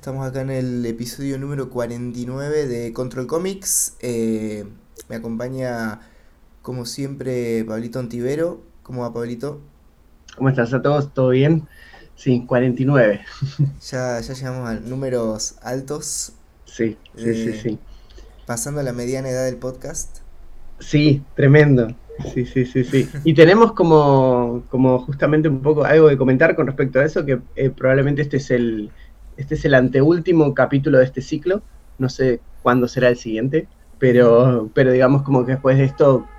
Estamos acá en el episodio número 49 de Control Comics. Eh, me acompaña, como siempre, Pablito Antivero. ¿Cómo va, Pablito? ¿Cómo estás a todos? ¿Todo bien? Sí, 49. Ya, ya llegamos a números altos. Sí, sí, sí, Eh, sí. Pasando la mediana edad del podcast. Sí, tremendo. Sí, sí, sí, sí. Y tenemos como, como justamente un poco algo de comentar con respecto a eso, que eh, probablemente este es el este es el anteúltimo capítulo de este ciclo. No sé cuándo será el siguiente, pero, pero digamos como que después de esto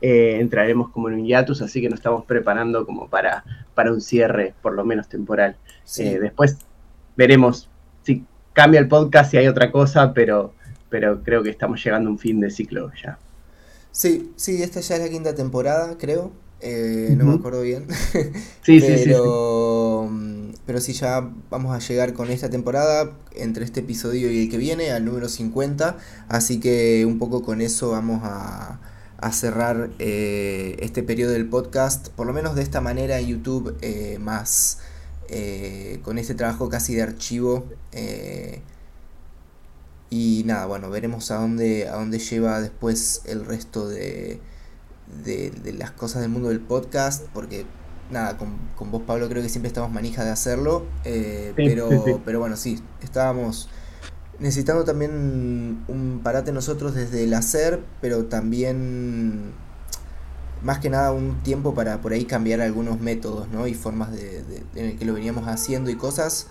eh, entraremos como en un hiatus, así que nos estamos preparando como para, para un cierre, por lo menos temporal. Sí, Eh, después veremos si cambia el podcast, si hay otra cosa, pero, pero creo que estamos llegando a un fin de ciclo ya. sí, sí, esta ya es la quinta temporada, creo. Eh, no me acuerdo bien. Sí, sí, sí, sí. pero, mm, pero sí, ya vamos a llegar con esta temporada, entre este episodio y el que viene, al número 50. Así que un poco con eso vamos a, a cerrar eh, este periodo del podcast, por lo menos de esta manera en YouTube, eh, más eh, con este trabajo casi de archivo. y nada, bueno, veremos a dónde, a dónde lleva después el resto de, de, de las cosas del mundo del podcast, porque nada, con, con vos Pablo creo que siempre estamos manija de hacerlo, eh, Sí, pero, sí, sí. pero bueno, sí, estábamos necesitando también un parate nosotros desde el hacer, pero también más que nada un tiempo para por ahí cambiar algunos métodos, ¿no? Y formas de, de- en el que lo veníamos haciendo y cosas.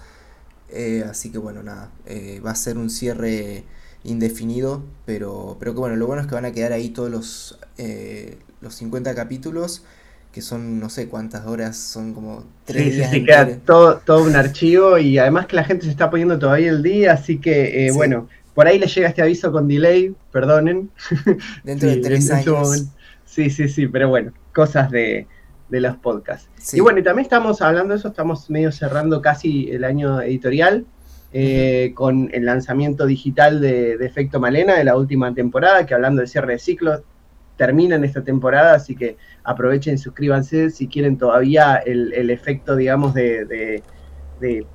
Eh, así que bueno, nada, eh, va a ser un cierre indefinido, pero, pero que bueno, lo bueno es que van a quedar ahí todos los, los 50 capítulos, que son no sé cuántas horas, son como tres Sí, sí, días sí, queda todo, todo un archivo y además que la gente se está poniendo todavía el día, así que eh, Sí. bueno, por ahí les llega este aviso con delay, perdonen. Dentro de tres años. Sí, sí, sí, pero bueno, cosas de, de los podcasts. Sí. Y bueno, y también estamos hablando de eso, estamos medio cerrando casi el año editorial eh, con el lanzamiento digital de, de Efecto Malena de la última temporada, que hablando de cierre de ciclo, termina en esta temporada, así que aprovechen, suscríbanse si quieren todavía el, el efecto, digamos, de, de, de-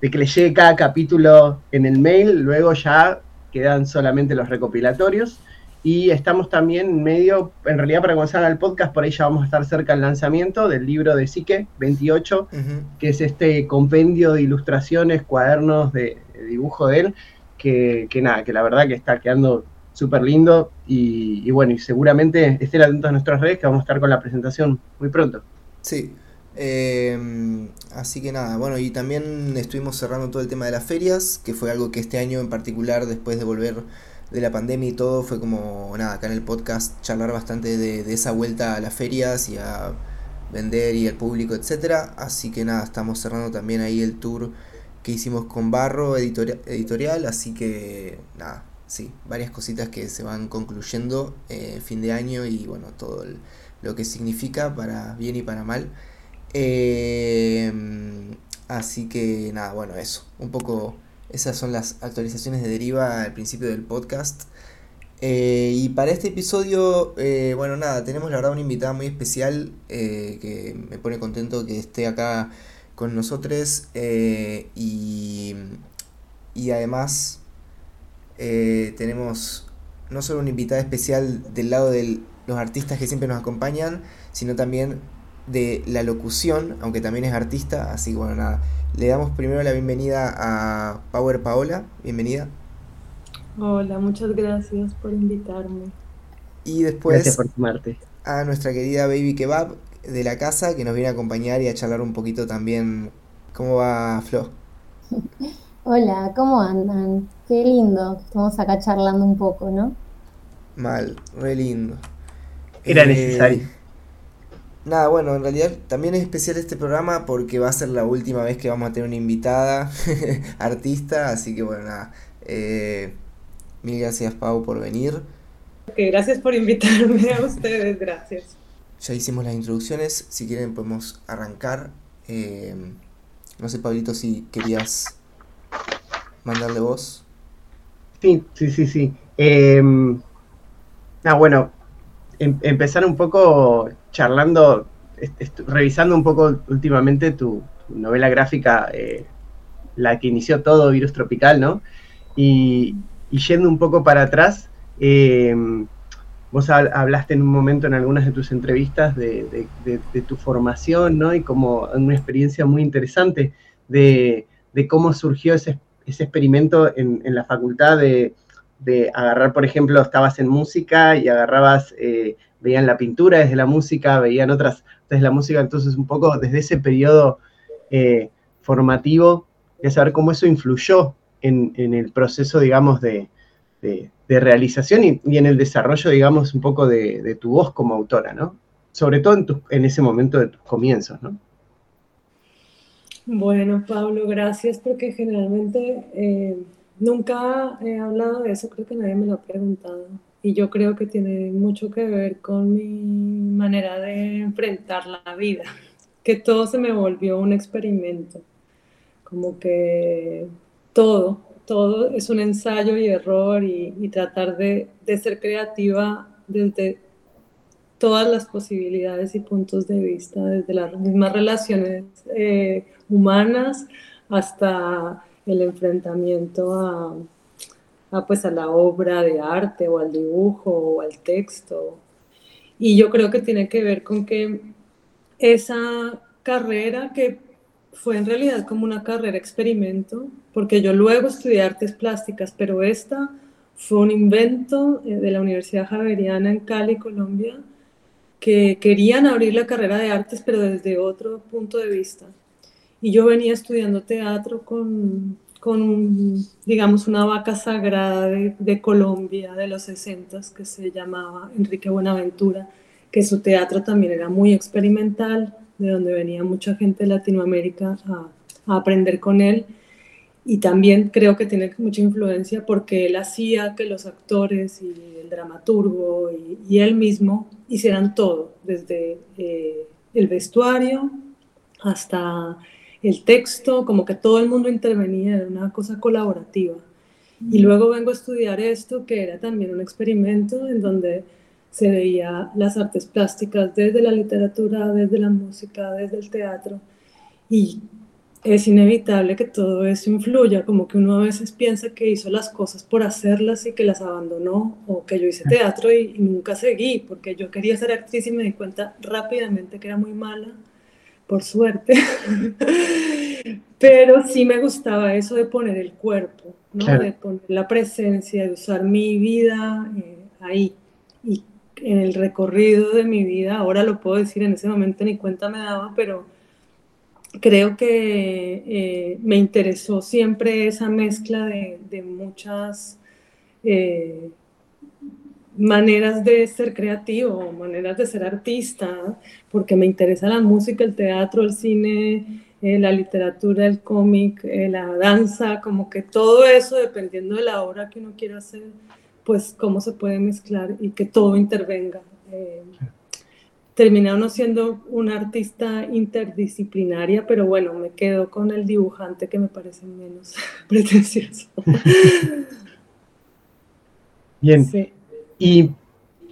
de que les llegue cada capítulo en el mail, luego ya quedan solamente los recopilatorios. Y estamos también medio, en realidad para comenzar el podcast, por ahí ya vamos a estar cerca del lanzamiento del libro de Sique 28, Ujú. que es este compendio de ilustraciones, cuadernos de, de dibujo de él, que, que nada, que la verdad que está quedando súper lindo y, bueno, y seguramente estén atentos a nuestras redes que vamos a estar con la presentación muy pronto. Sí, eh, así que nada, bueno, y también estuvimos cerrando todo el tema de las ferias, que fue algo que este año en particular, después de volver de la pandemia y todo, fue como, nada, acá en el podcast charlar bastante de, esa vuelta a las ferias y a vender y al público, etcétera. Así que nada, estamos cerrando también ahí el tour que hicimos con Barro editori- editorial, así que nada, sí, varias cositas que se van concluyendo eh, fin de año y bueno, todo lo que significa para bien y para mal. Eh, así que nada, bueno, eso. Un poco esas son las actualizaciones de Deriva al principio del podcast. Eh, y para este episodio, eh, bueno, nada, tenemos la verdad una invitada muy especial que me pone contento que esté acá con nosotros. y, y además eh, tenemos no solo una invitada especial del lado de los artistas que siempre nos acompañan, sino también de la locución, aunque también es artista, así que bueno, nada. Le damos primero la bienvenida a Power Paola, bienvenida. Hola, muchas gracias por invitarme. Y después Gracias por sumarte. a nuestra querida Baby Kebab de la casa, que nos viene a acompañar y a charlar un poquito también. ¿Cómo va, Flo? Hola, ¿cómo andan? Qué lindo, que estamos acá charlando un poco, ¿no? Mal, re lindo. Era Eh, necesario. Nada, bueno, en realidad también es especial este programa porque va a ser la última vez que vamos a tener una invitada artista, así que bueno, nada. eh, mil gracias, Pau, por venir. Ok, gracias por invitarme a ustedes, gracias. Ya hicimos las introducciones, si quieren podemos arrancar. Eh, no sé, Pablito, si querías mandarle voz. Sí, sí, sí, sí. Eh, ah, bueno, em- empezar un poco charlando, revisando un poco últimamente tu, novela gráfica, eh, la que inició todo, Virus Tropical, ¿no? Y, yendo un poco para atrás, eh, vos hablaste en un momento en algunas de tus entrevistas de, tu formación, ¿no? Y como una experiencia muy interesante de, cómo surgió ese, experimento en, la facultad de, agarrar, por ejemplo, estabas en música y agarrabas, eh, veían la pintura desde la música, veían otras desde la música, entonces un poco desde ese periodo eh, formativo, de saber cómo eso influyó en, el proceso, digamos, de, realización y, en el desarrollo, digamos, un poco de, tu voz como autora, ¿no? Sobre todo en, ese momento de tus comienzos, ¿no? Bueno, Pablo, gracias porque generalmente eh, nunca he hablado de eso, creo que nadie me lo ha preguntado. Y yo creo que tiene mucho que ver con mi manera de enfrentar la vida, que todo se me volvió un experimento, como que todo, todo es un ensayo y error y, tratar de, ser creativa desde todas las posibilidades y puntos de vista, desde las mismas relaciones eh, humanas hasta el enfrentamiento a, pues a la obra de arte o al dibujo o al texto. Y yo creo que tiene que ver con que esa carrera que fue en realidad como una carrera experimento, porque yo luego estudié artes plásticas, pero esta fue un invento eh, de la Universidad Javeriana en Cali, Colombia, que querían abrir la carrera de artes, pero desde otro punto de vista. Y yo venía estudiando teatro con, con digamos, una vaca sagrada de, Colombia de los 60 que se llamaba Enrique Buenaventura, que su teatro también era muy experimental, de donde venía mucha gente de Latinoamérica a, aprender con él. Y también creo que tiene mucha influencia porque él hacía que los actores y el dramaturgo y, él mismo hicieran todo, desde eh, el vestuario hasta el texto, como que todo el mundo intervenía, era una cosa colaborativa. Y luego vengo a estudiar esto, que era también un experimento en donde se veía las artes plásticas desde la literatura, desde la música, desde el teatro. Y es inevitable que todo eso influya, como que uno a veces piensa que hizo las cosas por hacerlas y que las abandonó, o que yo hice teatro y, nunca seguí, porque yo quería ser actriz y me di cuenta rápidamente que era muy mala, por suerte. Pero sí me gustaba eso de poner el cuerpo, ¿no? de poner la presencia, de usar mi vida eh, ahí. Y en el recorrido de mi vida, ahora lo puedo decir, en ese momento ni cuenta me daba, pero creo que eh, me interesó siempre esa mezcla de, muchas eh, maneras de ser creativo, maneras de ser artista, porque me interesa la música, el teatro, el cine, eh, la literatura, el cómic, la danza, como que todo eso, dependiendo de la obra que uno quiera hacer, pues cómo se puede mezclar y que todo intervenga. Eh, terminé uno siendo una artista interdisciplinaria, pero bueno, me quedo con el dibujante que me parece menos pretencioso. Bien. Y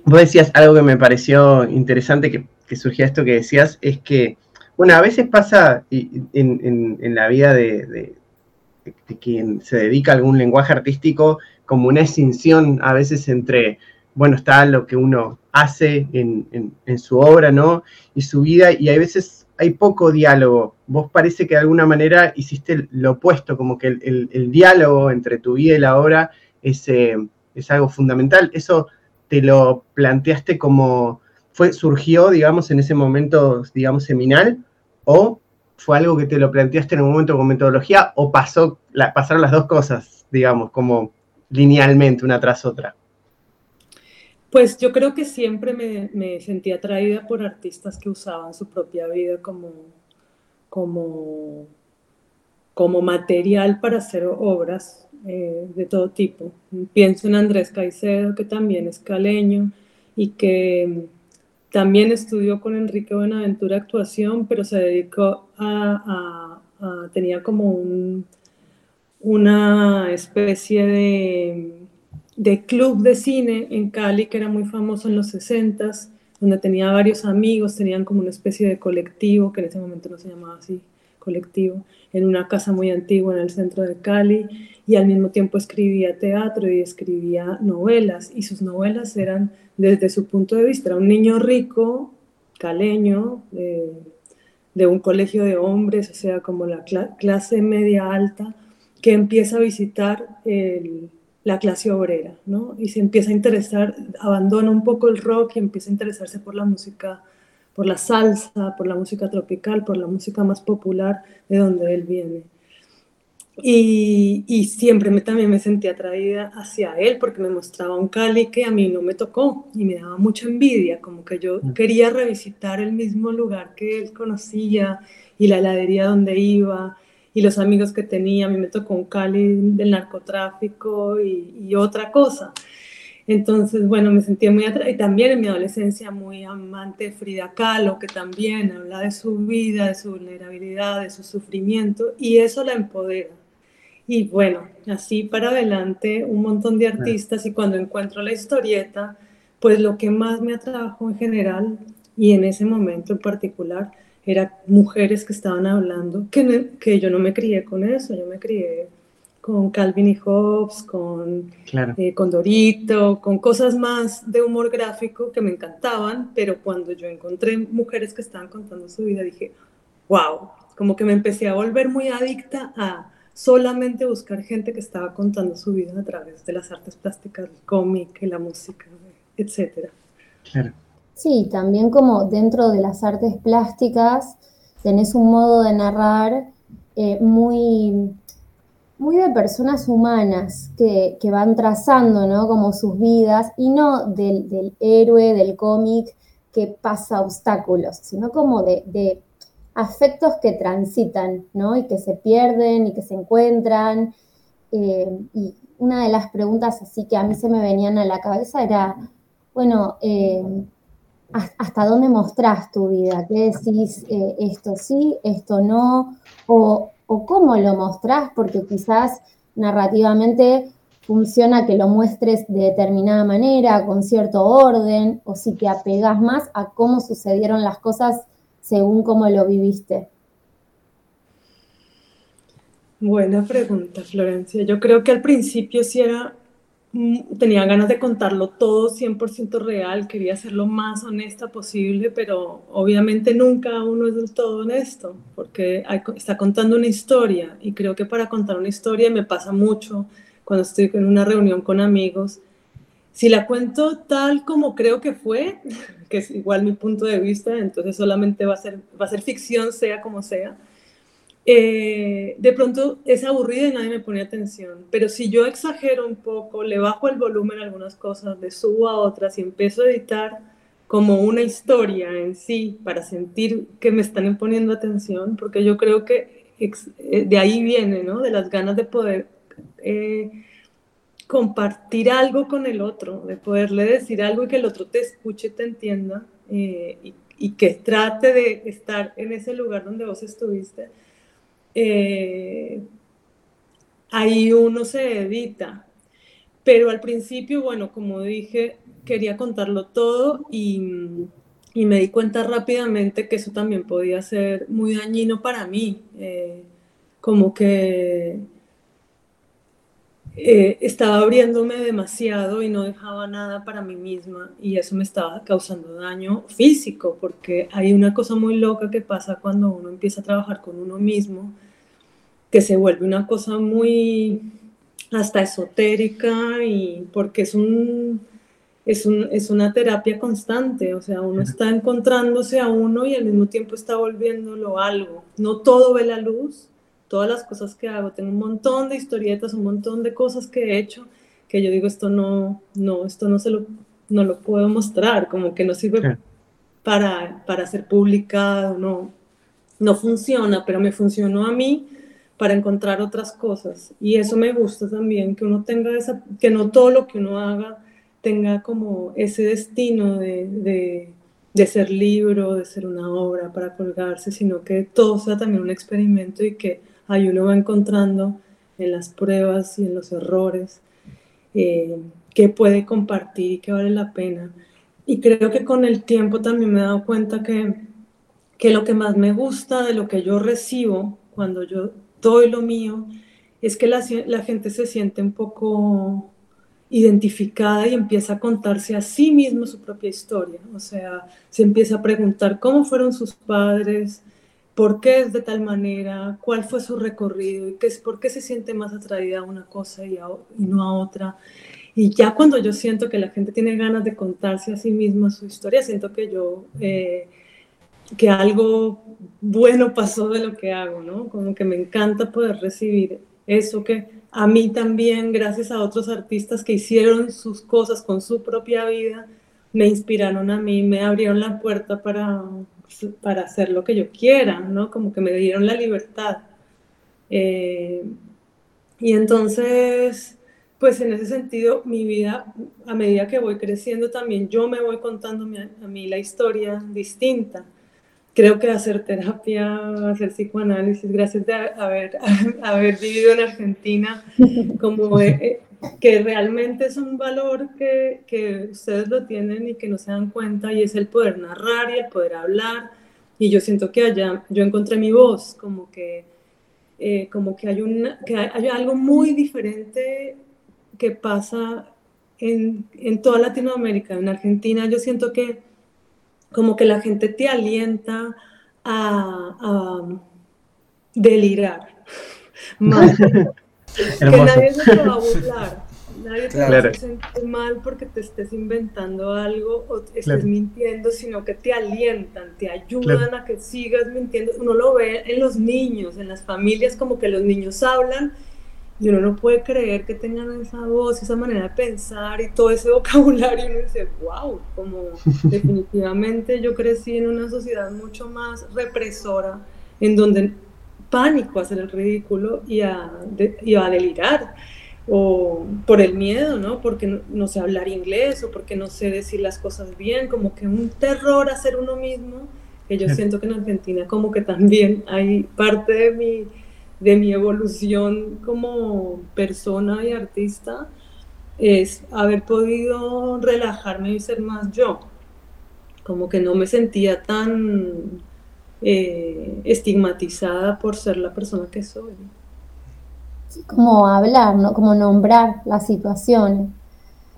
vos decías algo que me pareció interesante que, que surgía esto que decías, es que, bueno, a veces pasa en, la vida de, de, quien se dedica a algún lenguaje artístico como una extinción a veces entre, bueno, está lo que uno hace en, su obra, ¿no? Y su vida, y a veces hay poco diálogo. Vos parece que de alguna manera hiciste lo opuesto, como que el, diálogo entre tu vida y la obra es, eh, es algo fundamental. Eso te lo planteaste como, fue, surgió, digamos, en ese momento, digamos, seminal, o fue algo que te lo planteaste en un momento con metodología, o pasó, pasaron las dos cosas, digamos, como linealmente una tras otra? Pues yo creo que siempre me, me sentí atraída por artistas que usaban su propia vida como, como, como material para hacer obras eh, de todo tipo. Pienso en Andrés Caicedo, que también es caleño y que también estudió con Enrique Buenaventura actuación, pero se dedicó a tenía como un, una especie de, club de cine en Cali que era muy famoso en los 60 donde tenía varios amigos, tenían como una especie de colectivo, que en ese momento no se llamaba así, colectivo, en una casa muy antigua en el centro de Cali y al mismo tiempo escribía teatro y escribía novelas y sus novelas eran desde su punto de vista, un niño rico, caleño, de un colegio de hombres, o sea, como la clase media alta, que empieza a visitar la clase obrera, ¿no? Y se empieza a interesar, abandona un poco el rock y empieza a interesarse por la música, por la salsa, por la música tropical, por la música más popular de donde él viene. Y, y, siempre me, también me sentí atraída hacia él porque me mostraba un Cali que a mí no me tocó y me daba mucha envidia, como que yo mm. quería revisitar el mismo lugar que él conocía y la heladería donde iba y los amigos que tenía. A mí me tocó un Cali del narcotráfico y, y otra cosa. Entonces, bueno, me sentía muy atraída y también en mi adolescencia muy amante de Frida Kahlo, que también habla de su vida, de su vulnerabilidad, de su sufrimiento y eso la empodera y bueno, así para adelante un montón de artistas y cuando encuentro la historieta, pues lo que más me atrajo en general y en ese momento en particular eran mujeres que estaban hablando, que, que yo no me crié con eso, yo me crié con Calvin y Hobbes, con, eh, con Dorito, con cosas más de humor gráfico que me encantaban, pero cuando yo encontré mujeres que estaban contando su vida, dije, wow, como que me empecé a volver muy adicta a solamente buscar gente que estaba contando su vida a través de las artes plásticas, el cómic, la música, etc. Sí, también como dentro de las artes plásticas tenés un modo de narrar eh, muy, muy de personas humanas que, van trazando, ¿no? Como sus vidas y no del, héroe, del cómic que pasa obstáculos, sino como de afectos que transitan, ¿no? Y que se pierden y que se encuentran. Eh, y una de las preguntas así que a mí se me venían a la cabeza era, bueno, eh, ¿hasta dónde mostrás tu vida? ¿Qué decís eh, esto sí, esto no? O, o, cómo lo mostrás? Porque quizás narrativamente funciona que lo muestres de determinada manera, con cierto orden, o si te apegas más a cómo sucedieron las cosas según cómo lo viviste? Buena pregunta, Florencia. Yo creo que al principio sí era, mm, tenía ganas de contarlo todo 100% real, quería ser lo más honesta posible, pero obviamente nunca uno es del todo honesto, porque está contando una historia y creo que para contar una historia me pasa mucho cuando estoy en una reunión con amigos si la cuento tal como creo que fue, que es igual mi punto de vista, entonces solamente va a ser, va a ser ficción, sea como sea, eh, de pronto es aburrida y nadie me pone atención. Pero si yo exagero un poco, le bajo el volumen a algunas cosas, le subo a otras y empiezo a editar como una historia en sí para sentir que me están poniendo atención, porque yo creo que eh, de ahí viene, ¿no? De las ganas de poder... Eh, compartir algo con el otro, de poderle decir algo y que el otro te escuche, te entienda eh, y, que trate de estar en ese lugar donde vos estuviste, eh, ahí uno se edita. Pero al principio, bueno, como dije, quería contarlo todo y, me di cuenta rápidamente que eso también podía ser muy dañino para mí, eh, como que eh, estaba abriéndome demasiado y no dejaba nada para mí misma y eso me estaba causando daño físico porque hay una cosa muy loca que pasa cuando uno empieza a trabajar con uno mismo que se vuelve una cosa muy hasta esotérica y porque es un es, un, es una terapia constante, o sea, uno está encontrándose a uno y al mismo tiempo está volviéndolo algo. No todo ve la luz, todas las cosas que hago. Tengo un montón de historietas, un montón de cosas que he hecho que yo digo, esto no, no, esto no se lo, no lo puedo mostrar, como que no sirve para, para ser publicado, no, no funciona, pero me funcionó a mí para encontrar otras cosas. Y eso me gusta también, que uno tenga esa, que no todo lo que uno haga tenga como ese destino de, de, de ser libro, de ser una obra para colgarse, sino que todo sea también un experimento y que ahí uno va encontrando en las pruebas y en los errores eh, que puede compartir y que vale la pena. Y creo que con el tiempo también me he dado cuenta que, que lo que más me gusta de lo que yo recibo cuando yo doy lo mío es que la, la gente se siente un poco identificada y empieza a contarse a sí mismo su propia historia. O sea, se empieza a preguntar cómo fueron sus padres, por qué es de tal manera, cuál fue su recorrido y qué es, por qué se siente más atraída a una cosa y, no a otra. Y ya cuando yo siento que la gente tiene ganas de contarse a sí misma su historia, siento que yo, eh, que algo bueno pasó de lo que hago, ¿no? Como que me encanta poder recibir eso que a mí también, gracias a otros artistas que hicieron sus cosas con su propia vida, me inspiraron a mí, me abrieron la puerta para, para hacer lo que yo quiera, ¿no? Como que me dieron la libertad. Eh, y entonces, pues en ese sentido, mi vida, a medida que voy creciendo también, yo me voy contando a mí la historia distinta creo que hacer terapia, hacer psicoanálisis, gracias a haber, vivido en Argentina, como que realmente es un valor que, que, ustedes lo tienen y que no se dan cuenta, y es el poder narrar y el poder hablar. Y yo siento que allá yo encontré mi voz, como que, eh, como que, hay, una, que hay, algo muy diferente que pasa en, en toda Latinoamérica. En Argentina yo siento que como que la gente te alienta a, delirar. que nadie se te va a burlar. Nadie te va a sentir mal porque te estés inventando algo o estés mintiendo, sino que te alientan, te ayudan a que sigas mintiendo. Uno lo ve en los niños, en las familias, como que los niños hablan y uno no puede creer que tengan esa voz, esa manera de pensar y todo ese vocabulario. Y uno dice, wow, como definitivamente yo crecí en una sociedad mucho más represora, en donde pánico a hacer el ridículo y a, y a delirar, o por el miedo, ¿no? Porque no, no, sé hablar inglés o porque no sé decir las cosas bien, como que un terror a ser uno mismo, que yo siento que en Argentina como que también hay parte de mi de mi evolución como persona y artista es haber podido relajarme y ser más yo. Como que no me sentía tan eh, estigmatizada por ser la persona que soy. como hablar, ¿no? como nombrar la situación.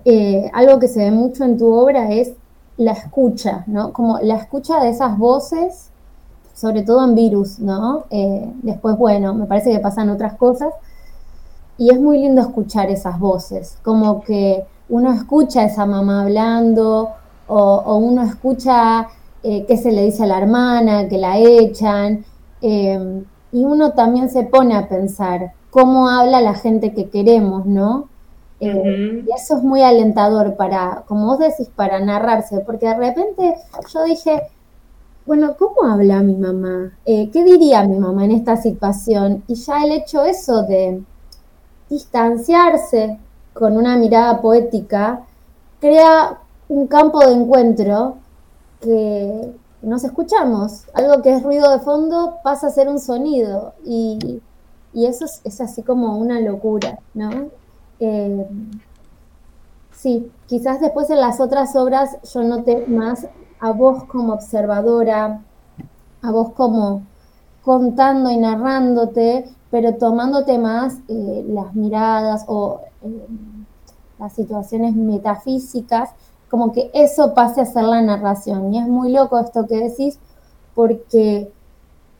Eh, algo que se ve mucho en tu obra es la escucha, ¿no? Como la escucha de esas voces sobre todo en virus, ¿no? Eh, después, bueno, me parece que pasan otras cosas. Y es muy lindo escuchar esas voces, como que uno escucha a esa mamá hablando o, uno escucha eh, qué se le dice a la hermana, que la echan. Eh, y uno también se pone a pensar cómo habla la gente que queremos, ¿no? Y eso es muy alentador para, como vos decís, para narrarse, porque de repente yo dije, bueno, ¿cómo habla mi mamá? Eh, ¿Qué diría mi mamá en esta situación? Y ya el hecho eso de distanciarse con una mirada poética crea un campo de encuentro que nos escuchamos. Algo que es ruido de fondo pasa a ser un sonido y, eso es, así como una locura, ¿no? Eh, sí, quizás después en las otras obras yo noté más a vos como observadora, a vos como contando y narrándote, pero tomándote más eh, las miradas o eh, las situaciones metafísicas, como que eso pase a ser la narración. Y es muy loco esto que decís, porque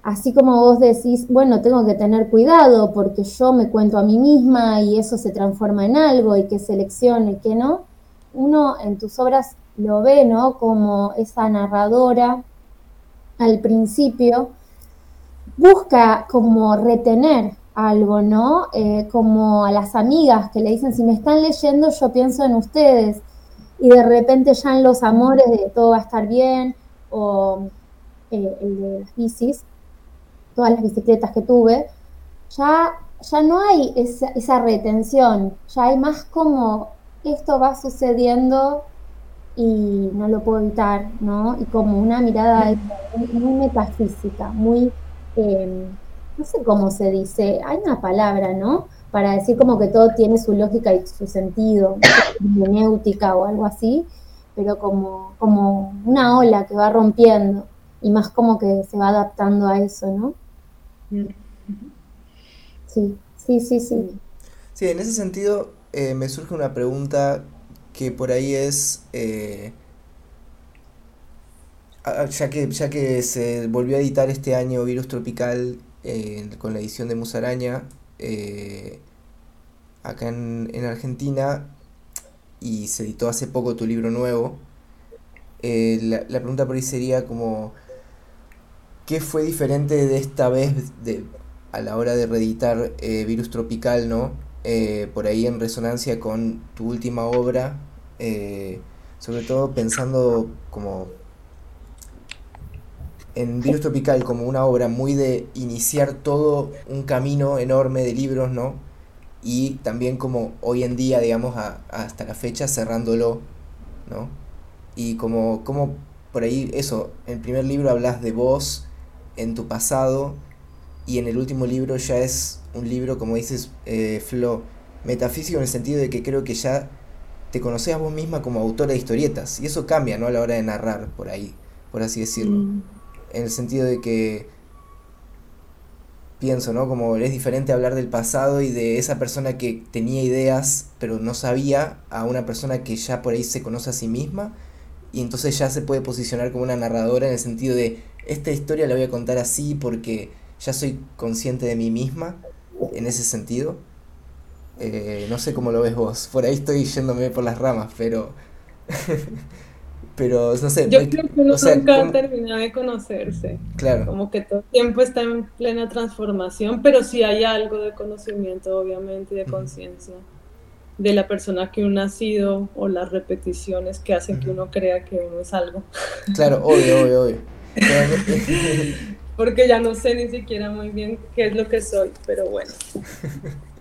así como vos decís, bueno, tengo que tener cuidado porque yo me cuento a mí misma y eso se transforma en algo y que seleccione, que no, uno en tus obras lo ve, ¿no? Como esa narradora al principio busca como retener algo, ¿no? Eh, como a las amigas que le dicen, si me están leyendo, yo pienso en ustedes. Y de repente ya en los amores de todo va a estar bien, o eh, el de las bicis, todas las bicicletas que tuve, ya, ya no hay esa, esa retención, ya hay más como esto va sucediendo y no lo puedo evitar, ¿no? Y como una mirada muy, metafísica, muy, em, no sé cómo se dice, hay una palabra, ¿no? Para decir como que todo tiene su lógica y su sentido, hermenéutica o algo así, pero como, como una ola que va rompiendo. y más como que se va adaptando a eso, ¿no? Sí, sí, sí, sí. Sí, en ese sentido eh, me surge una pregunta que por ahí es, eh, ya, que, ya que se volvió a editar este año Virus Tropical eh, con la edición de Musaraña, acá en, en, Argentina, y se editó hace poco tu libro nuevo, la, la, pregunta por ahí sería como, ¿qué fue diferente de esta vez de, a la hora de reeditar Virus Tropical, no? Eh, por ahí en resonancia con tu última obra, eh, sobre todo pensando como en Virus Tropical como una obra muy de iniciar todo un camino enorme de libros, ¿no? Y también como hoy en día, digamos, hasta la fecha cerrándolo, ¿no? Y como, como por ahí eso, en el primer libro hablas de vos en tu pasado y en el último libro ya es un libro, como dices, eh, Flo, metafísico en el sentido de que creo que ya te conoces a vos misma como autora de historietas. Y eso cambia, ¿no? A la hora de narrar, por ahí, por así decirlo. Mm. En el sentido de que pienso, ¿no? Como es diferente hablar del pasado y de esa persona que tenía ideas pero no sabía a una persona que ya por ahí se conoce a sí misma y entonces ya se puede posicionar como una narradora en el sentido de esta historia la voy a contar así porque ya soy consciente de mí misma en ese sentido. Eh, no sé cómo lo ves vos. Por ahí estoy yéndome por las ramas, pero. pero no sé. Yo creo que uno nunca termina de conocerse. Claro. Como que todo el tiempo está en plena transformación, pero sí hay algo de conocimiento, obviamente, y de conciencia de la persona que uno ha sido o las repeticiones que hacen que uno crea que uno es algo. Claro, obvio, obvio, obvio. porque ya no sé ni siquiera muy bien qué es lo que soy, pero bueno.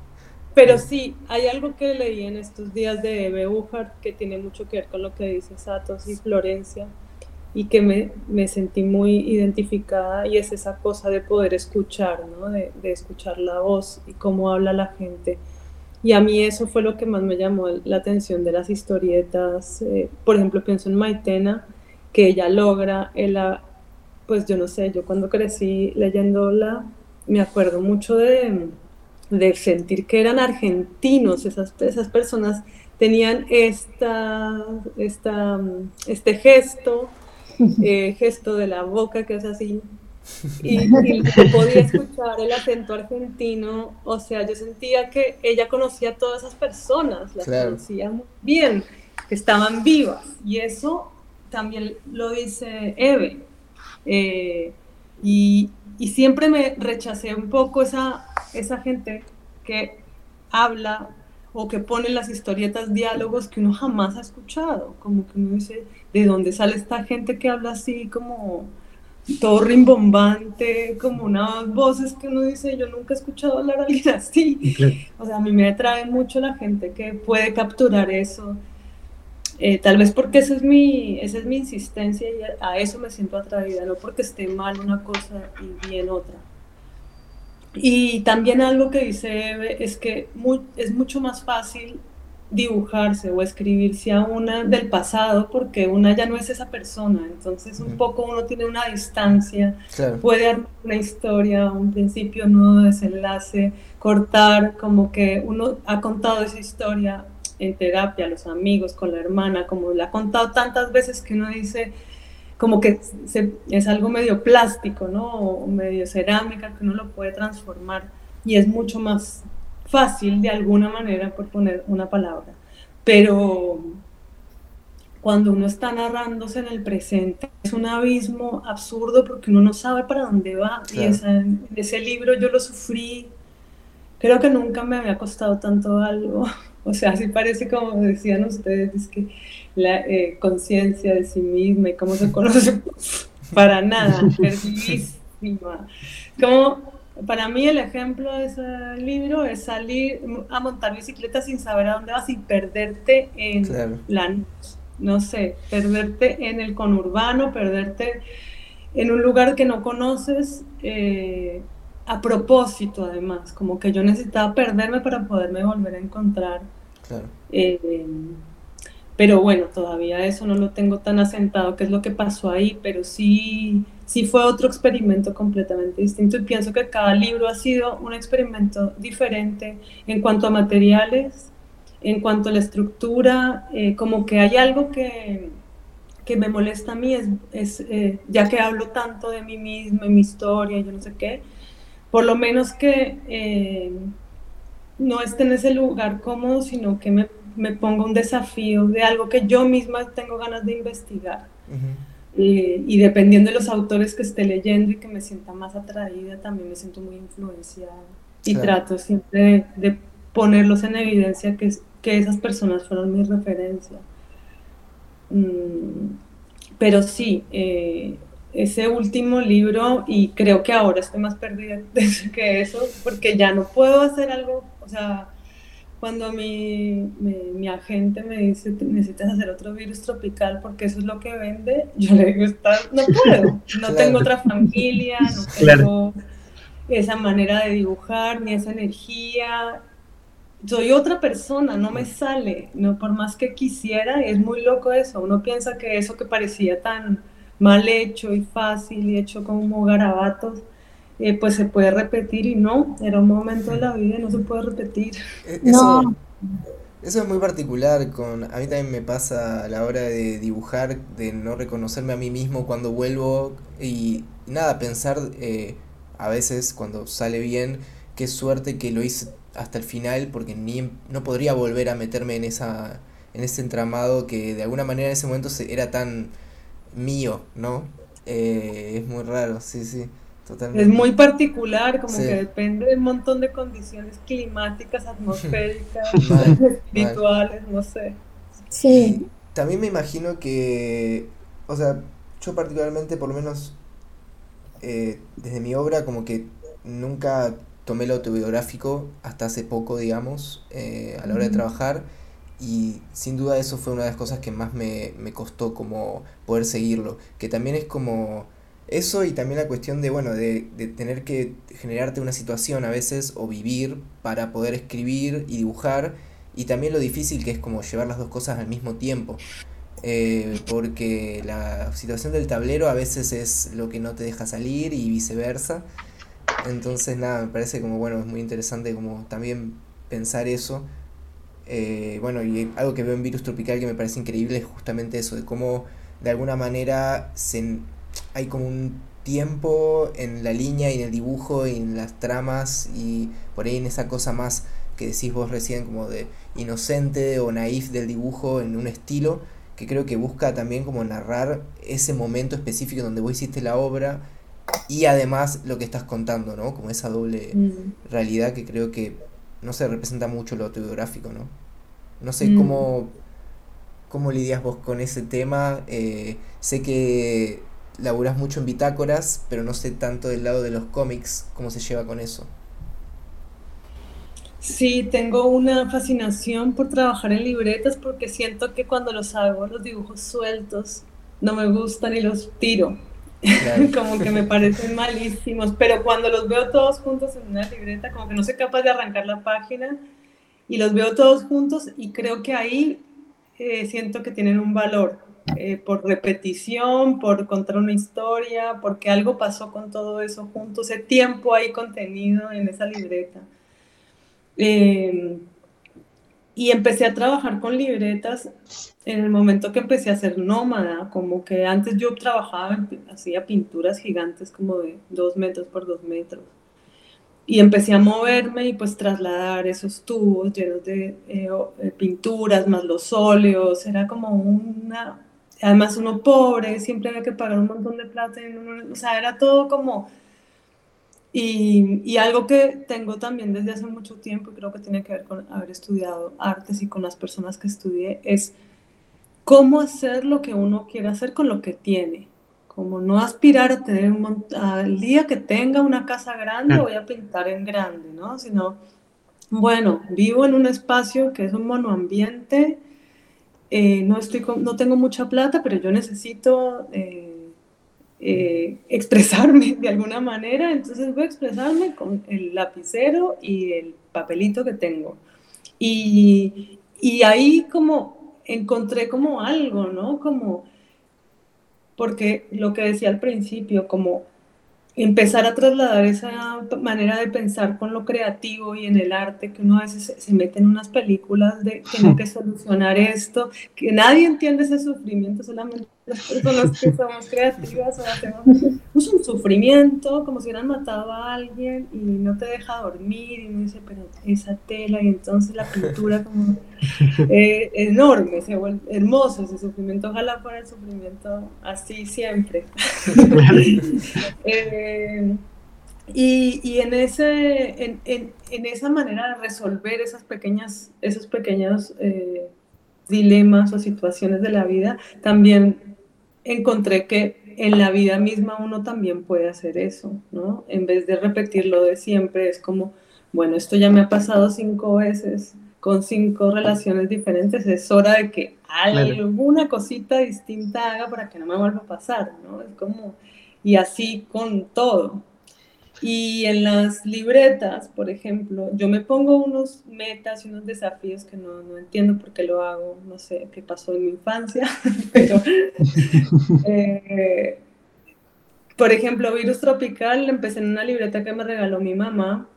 Pero sí, hay algo que leí en estos días de Eve que tiene mucho que ver con lo que dice Satos y Florencia y que me, me, sentí muy identificada y es esa cosa de poder escuchar, ¿no? de, de, escuchar la voz y cómo habla la gente. Y a mí eso fue lo que más me llamó la atención de las historietas. Eh, por ejemplo, pienso en Maitena, que ella logra el, pues yo no sé, yo cuando crecí leyéndola, me acuerdo mucho de, de sentir que eran argentinos, esas, esas personas tenían esta, esta, este gesto, eh, gesto de la boca que es así, y, y, podía escuchar el acento argentino, o sea, yo sentía que ella conocía a todas esas personas, las conocía muy bien, que estaban vivas, y eso también lo dice Eve, eh, y, siempre me rechacé un poco esa, esa gente que habla o que pone en las historietas diálogos que uno jamás ha escuchado, como que uno dice, ¿de dónde sale esta gente que habla así como todo rimbombante, como unas voces que uno dice, yo nunca he escuchado hablar a alguien así? O sea, a mí me atrae mucho la gente que puede capturar eso eh, tal vez porque esa es, mi, esa es mi insistencia y a, eso me siento atraída, no porque esté mal una cosa y bien otra. Y también algo que dice Eve es que es mucho más fácil dibujarse o escribirse a una del pasado porque una ya no es esa persona, entonces un poco uno tiene una distancia, puede armar una historia, un principio, un nudo, desenlace, cortar, como que uno ha contado esa historia en terapia, los amigos, con la hermana, como la ha contado tantas veces que uno dice, como que es algo medio plástico, ¿no? O medio cerámica que uno lo puede transformar y es mucho más fácil de alguna manera, por poner una palabra. Pero cuando uno está narrándose en el presente, es un abismo absurdo porque uno no sabe para dónde va. Y en ese libro yo lo sufrí, creo que nunca me había costado tanto algo O sea, así parece como decían ustedes, es que la eh, conciencia de sí misma y cómo se conoce, para nada, perdidísima. Como para mí el ejemplo de ese libro es salir a montar bicicleta sin saber a dónde vas y perderte en la, no sé, perderte en el conurbano, perderte en un lugar que no conoces. Eh, a propósito además, como que yo necesitaba perderme para poderme volver a encontrar. Claro. Eh, pero bueno, todavía eso no lo tengo tan asentado, qué es lo que pasó ahí, pero sí, sí fue otro experimento completamente distinto y pienso que cada libro ha sido un experimento diferente en cuanto a materiales, en cuanto a la estructura, eh, como que hay algo que, que me molesta a mí, es, es eh, ya que hablo tanto de mí misma, mi historia, yo no sé qué, por lo menos que eh, no esté en ese lugar cómodo, sino que me, me, ponga un desafío de algo que yo misma tengo ganas de investigar. y dependiendo de los autores que esté leyendo y que me sienta más atraída, también me siento muy influenciada. Y trato siempre de, ponerlos en evidencia que, que esas personas fueron mi referencia. Mm, pero sí, eh, ese último libro, y creo que ahora estoy más perdida que eso, porque ya no puedo hacer algo, o sea, cuando mi, mi, agente me dice, necesitas hacer otro virus tropical porque eso es lo que vende, yo le digo, no puedo, no tengo otra familia, no tengo esa manera de dibujar, ni esa energía, soy otra persona, no me sale, no por más que quisiera, es muy loco eso, uno piensa que eso que parecía tan mal hecho y fácil y hecho como garabatos, eh, pues se puede repetir y no, era un momento de la vida y no se puede repetir. E-, eso, eso es muy particular, con, a mí también me pasa a la hora de dibujar, de no reconocerme a mí mismo cuando vuelvo y, nada, pensar eh, a veces cuando sale bien, qué suerte que lo hice hasta el final porque ni no podría volver a meterme en esa en ese entramado que de alguna manera en ese momento se, era tan mío, ¿no? Eh, es muy raro, sí, sí, totalmente. Es muy particular, como que depende de un montón de condiciones climáticas, atmosféricas, espirituales, no sé. Sí. también me imagino que, o sea, yo particularmente, por lo menos eh, desde mi obra, como que nunca tomé lo autobiográfico hasta hace poco, digamos, eh, a la hora de trabajar. Y sin duda eso fue una de las cosas que más me, costó como poder seguirlo. Que también es como eso y también la cuestión de, bueno, de, de, tener que generarte una situación a veces o vivir para poder escribir y dibujar. Y también lo difícil que es como llevar las dos cosas al mismo tiempo. Eh, porque la situación del tablero a veces es lo que no te deja salir y viceversa. Entonces, nada, me parece como, bueno, es muy interesante como también pensar eso. Eh, bueno, y algo que veo en Virus Tropical que me parece increíble es justamente eso, de cómo de alguna manera se, hay como un tiempo en la línea y en el dibujo y en las tramas y por ahí en esa cosa más que decís vos recién como de inocente o naif del dibujo en un estilo que creo que busca también como narrar ese momento específico donde vos hiciste la obra y además lo que estás contando, ¿no? Como esa doble mm. realidad que creo que no se representa mucho lo autobiográfico, ¿no? No sé mm. cómo, cómo lidias vos con ese tema. Eh, sé que laburas mucho en bitácoras, pero no sé tanto del lado de los cómics, cómo se lleva con eso. Sí, tengo una fascinación por trabajar en libretas porque siento que cuando los hago, los dibujos sueltos, no me gustan y los tiro. como que me parecen malísimos, pero cuando los veo todos juntos en una libreta, como que no soy capaz de arrancar la página y los veo todos juntos y creo que ahí eh, siento que tienen un valor eh, por repetición, por contar una historia, porque algo pasó con todo eso juntos, ese tiempo ahí contenido en esa libreta. Eh, y empecé a trabajar con libretas en el momento que empecé a ser nómada, como que antes yo trabajaba, hacía pinturas gigantes como de dos metros por dos metros. Y empecé a moverme y pues trasladar esos tubos llenos de eh, eh, pinturas, más los óleos, era como una... Además uno pobre, siempre había que pagar un montón de plata, o sea, era todo como y, y, algo que tengo también desde hace mucho tiempo, y creo que tiene que ver con haber estudiado artes y con las personas que estudié, es cómo hacer lo que uno quiere hacer con lo que tiene. Como no aspirar a tener un al día que tenga una casa grande, voy a pintar en grande, ¿no? Sino, bueno, vivo en un espacio que es un monoambiente, eh, no, estoy no tengo mucha plata, pero yo necesito... Eh, eh, expresarme de alguna manera, entonces voy a expresarme con el lapicero y el papelito que tengo. Y, y ahí como encontré como algo, ¿no? Como, porque lo que decía al principio, como empezar a trasladar esa manera de pensar con lo creativo y en el arte, que uno a veces se, mete en unas películas de tengo que solucionar esto, que nadie entiende ese sufrimiento, solamente las personas que somos creativas o hacemos pues, un sufrimiento, como si hubieran matado a alguien y no te deja dormir y dice, pero esa tela y entonces la pintura como eh, enorme, se vuelve hermoso ese sufrimiento, ojalá fuera el sufrimiento así siempre. Eh, y, y, en, ese, en, en, en, esa manera de resolver esas pequeñas, esos pequeños eh, dilemas o situaciones de la vida, también encontré que en la vida misma uno también puede hacer eso, ¿no? En vez de repetir lo de siempre, es como, bueno, esto ya me ha pasado cinco veces con cinco relaciones diferentes, es hora de que alguna cosita distinta haga para que no me vuelva a pasar, ¿no? Es como y así con todo. Y en las libretas, por ejemplo, yo me pongo unos metas y unos desafíos que no, no entiendo por qué lo hago, no sé qué pasó en mi infancia, pero, eh, por ejemplo, Virus Tropical, empecé en una libreta que me regaló mi mamá,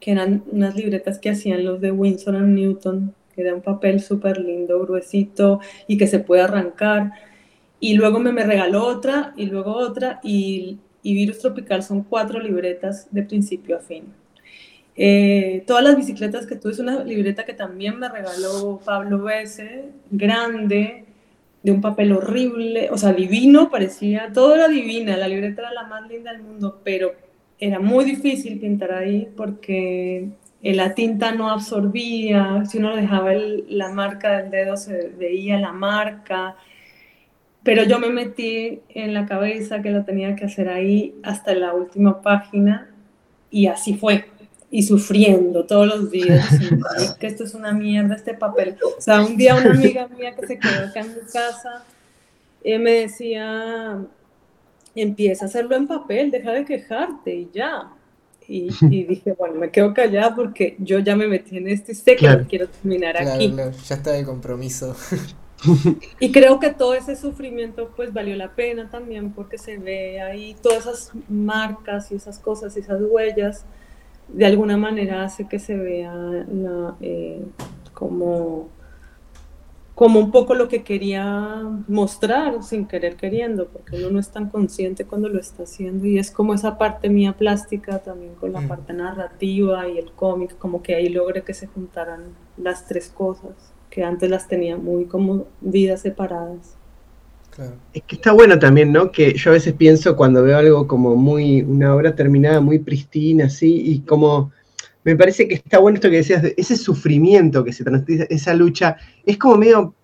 que eran unas libretas que hacían los de Winsor and Newton, que era un papel súper lindo, gruesito y que se puede arrancar. Y luego me, me regaló otra y luego otra y, y, Virus Tropical son cuatro libretas de principio a fin. Eh, todas las bicicletas que tuve es una libreta que también me regaló Pablo Bese, grande, de un papel horrible, o sea, divino, parecía, todo era divina, la libreta era la más linda del mundo, pero era muy difícil pintar ahí porque la tinta no absorbía, si uno dejaba la marca del dedo se veía la marca, pero yo me metí en la cabeza que lo tenía que hacer ahí hasta la última página y así fue. Y sufriendo todos los días, que esto es una mierda, este papel. O sea, un día una amiga mía que se quedó acá en mi casa eh, me decía, empieza a hacerlo en papel, deja de quejarte y ya. Y, dije, bueno, me quedo callada porque yo ya me metí en este y sé que quiero terminar aquí. ya está de compromiso. Y creo que todo ese sufrimiento pues valió la pena también porque se ve ahí todas esas marcas y esas cosas y esas huellas de alguna manera hace que se vea eh, como, como un poco lo que quería mostrar sin querer queriendo, porque uno no es tan consciente cuando lo está haciendo y es como esa parte mía plástica también con la mm. parte narrativa y el cómic, como que ahí logre que se juntaran las tres cosas que antes las tenía muy como vidas separadas. Es que está bueno también, ¿no? Que yo a veces pienso cuando veo algo como muy, una obra terminada, muy pristina, así, y como, me parece que está bueno esto que decías, ese sufrimiento que se transmite, esa lucha, es como medio,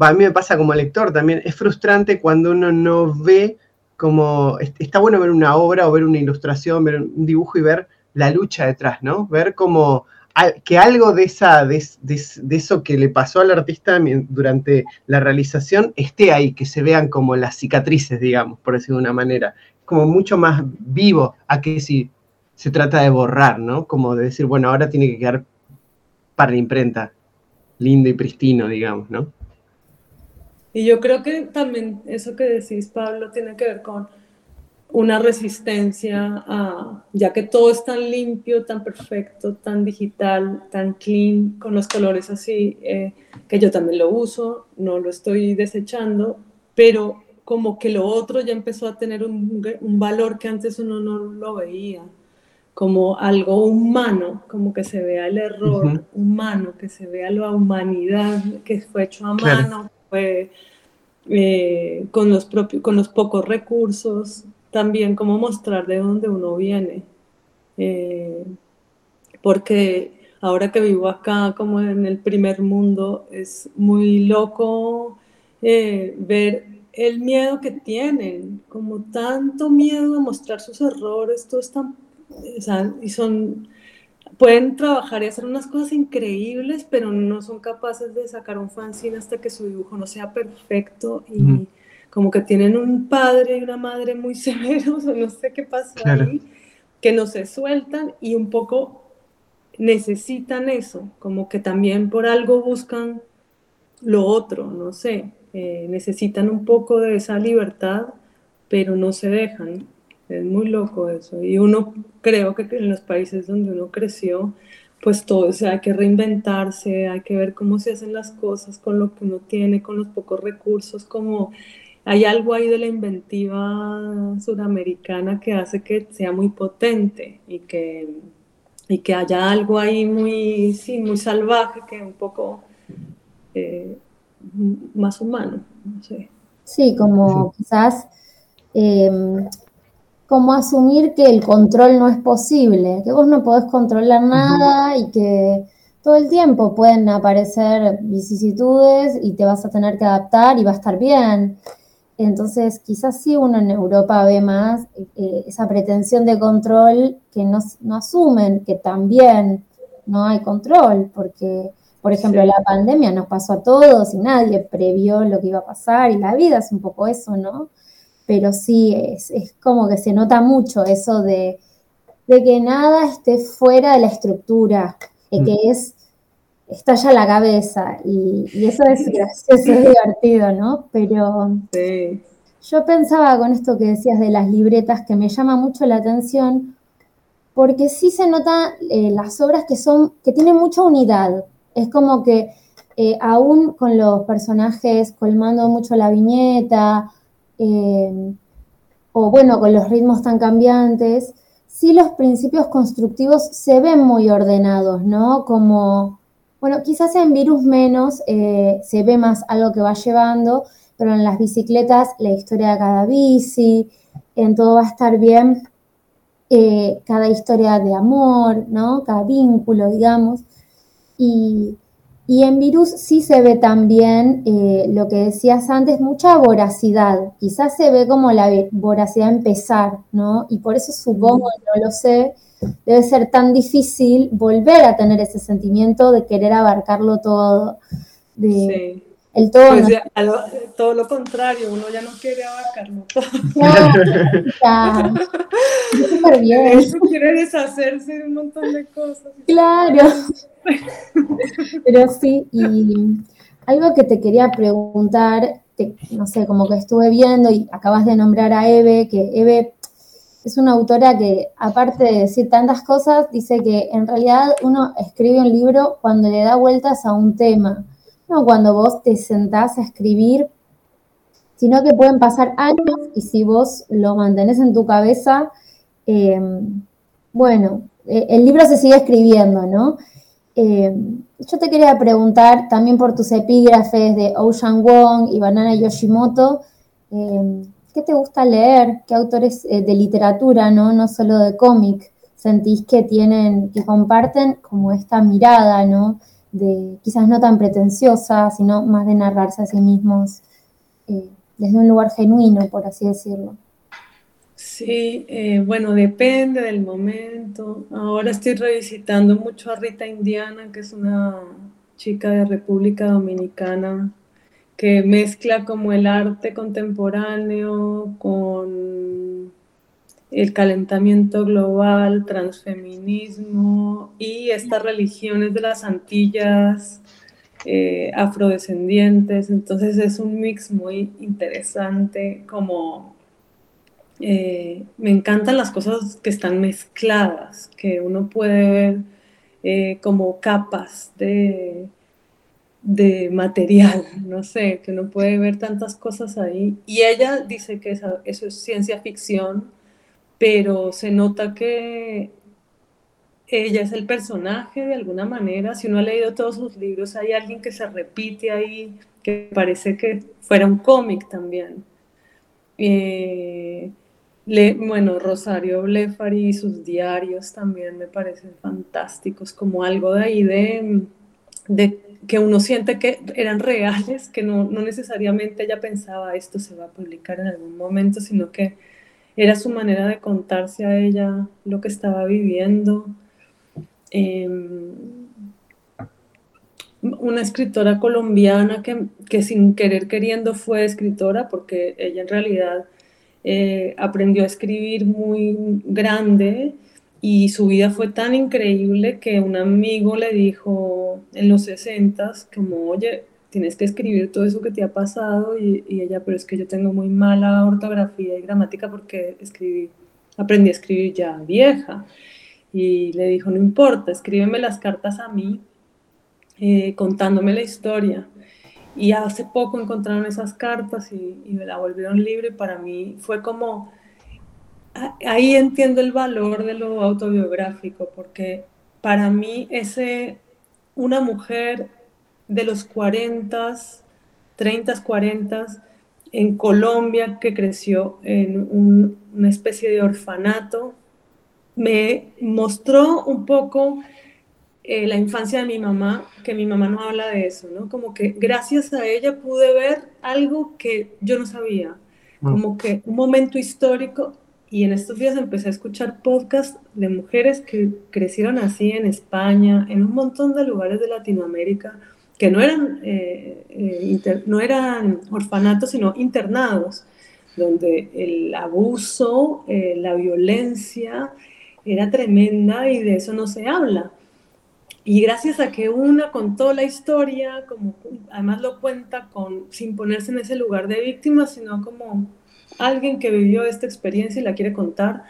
a mí me pasa como lector también, es frustrante cuando uno no ve como, está bueno ver una obra o ver una ilustración, ver un dibujo y ver la lucha detrás, ¿no? Ver como que algo de, esa, de, eso que le pasó al artista durante la realización esté ahí, que se vean como las cicatrices, digamos, por decirlo de una manera. Como mucho más vivo a que si se trata de borrar, ¿no? Como de decir, bueno, ahora tiene que quedar para la imprenta, lindo y pristino, digamos, ¿no? Y yo creo que también eso que decís, Pablo, tiene que ver con una resistencia a, ya que todo es tan limpio, tan perfecto, tan digital, tan clean, con los colores así, eh, que yo también lo uso, no lo estoy desechando, pero como que lo otro ya empezó a tener un, valor que antes uno no lo veía, como algo humano, como que se vea el error humano, que se vea la humanidad que fue hecho a mano, fue eh, con, los propios, con los pocos recursos, también como mostrar de dónde uno viene. Eh, porque ahora que vivo acá como en el primer mundo, es muy loco eh, ver el miedo que tienen, como tanto miedo a mostrar sus errores, y son, pueden trabajar y hacer unas cosas increíbles, pero no son capaces de sacar un fanzine hasta que su dibujo no sea perfecto y como que tienen un padre y una madre muy severos, o no sé qué pasa ahí, que no se sueltan y un poco necesitan eso, como que también por algo buscan lo otro, no sé, eh, necesitan un poco de esa libertad, pero no se dejan. Es muy loco eso. Y uno, creo que en los países donde uno creció, pues todo, o sea, hay que reinventarse, hay que ver cómo se hacen las cosas con lo que uno tiene, con los pocos recursos, como hay algo ahí de la inventiva suramericana que hace que sea muy potente y que, y que haya algo ahí muy, sí, muy salvaje, que un poco eh, más humano, no sé. Sí, como quizás em, como asumir que el control no es posible, que vos no podés controlar nada y que todo el tiempo pueden aparecer vicisitudes y te vas a tener que adaptar y va a estar bien. Entonces, quizás sí uno en Europa ve más eh, esa pretensión de control que no, no, asumen que también no hay control, porque, por ejemplo, la pandemia nos pasó a todos y nadie previó lo que iba a pasar y la vida es un poco eso, ¿no? Pero sí, es, es como que se nota mucho eso de, de, que nada esté fuera de la estructura, que mm. es estalla la cabeza y, eso es gracioso, es divertido, ¿no? Pero yo pensaba con esto que decías de las libretas que me llama mucho la atención porque sí se nota eh, las obras que son, que tienen mucha unidad. Es como que eh, aún con los personajes colmando mucho la viñeta, eh, o bueno, con los ritmos tan cambiantes, sí los principios constructivos se ven muy ordenados, ¿no? Como bueno, quizás en virus menos eh, se ve más algo que va llevando, pero en las bicicletas la historia de cada bici, en todo va a estar bien, eh, cada historia de amor, ¿no? Cada vínculo, digamos. Y, en virus sí se ve también eh, lo que decías antes, mucha voracidad. Quizás se ve como la voracidad empezar, ¿no? Y por eso supongo, no lo sé, debe ser tan difícil volver a tener ese sentimiento de querer abarcarlo todo. De, El todo, pues todo lo contrario, uno ya no quiere abarcarlo todo. Claro, súper bien. Eso quiere deshacerse de un montón de cosas. Claro. Pero sí, y algo que te quería preguntar, no sé, como que estuve viendo y acabas de nombrar a Eve, que Eve es una autora que, aparte de decir tantas cosas, dice que en realidad uno escribe un libro cuando le da vueltas a un tema, no cuando vos te sentás a escribir, sino que pueden pasar años y si vos lo mantenés en tu cabeza, eh, bueno, eh, el libro se sigue escribiendo, ¿no? Eh, yo te quería preguntar también por tus epígrafes de Ocean Wong y Banana Yoshimoto. ¿Qué te gusta leer? ¿Qué autores eh, de literatura, no, no solo de cómic, sentís que tienen, que comparten como esta mirada, ¿no? De quizás no tan pretenciosa, sino más de narrarse a sí mismos eh, desde un lugar genuino, por así decirlo. Sí, eh, bueno, depende del momento. Ahora estoy revisitando mucho a Rita Indiana, que es una chica de República Dominicana que mezcla como el arte contemporáneo con el calentamiento global, transfeminismo y estas religiones de las Antillas eh, afrodescendientes. Entonces es un mix muy interesante, como eh, me encantan las cosas que están mezcladas, que uno puede ver eh, como capas de de material, no sé, que uno puede ver tantas cosas ahí. Y ella dice que eso, es ciencia ficción, pero se nota que ella es el personaje de alguna manera. Si uno ha leído todos sus libros, hay alguien que se repite ahí, que parece que fuera un cómic también. Eh, bueno, Rosario Blefari y sus diarios también me parecen fantásticos, como algo de ahí de, de que uno siente que eran reales, que no, necesariamente ella pensaba esto se va a publicar en algún momento, sino que era su manera de contarse a ella lo que estaba viviendo. Em, una escritora colombiana que, sin querer queriendo fue escritora, porque ella en realidad eh, aprendió a escribir muy grande y su vida fue tan increíble que un amigo le dijo en los 60 como, oye, tienes que escribir todo eso que te ha pasado y, ella, pero es que yo tengo muy mala ortografía y gramática porque escribí, aprendí a escribir ya vieja. Y le dijo, no importa, escríbeme las cartas a mí eh, contándome la historia. Y hace poco encontraron esas cartas y, me la volvieron libre. Para mí fue como, ahí entiendo el valor de lo autobiográfico, porque para mí ese, una mujer de los 40, 30, 40, en Colombia, que creció en una especie de orfanato, me mostró un poco eh, la infancia de mi mamá, que mi mamá no habla de eso, ¿no? Como que gracias a ella pude ver algo que yo no sabía, mm. como que un momento histórico y en estos días empecé a escuchar podcasts de mujeres que crecieron así en España, en un montón de lugares de Latinoamérica, que no eran, eh, eh, no eran orfanatos, sino internados, donde el abuso, eh, la violencia era tremenda y de eso no se habla. Y gracias a que una contó la historia, como además lo cuenta con, sin ponerse en ese lugar de víctima, sino como alguien que vivió esta experiencia y la quiere contar,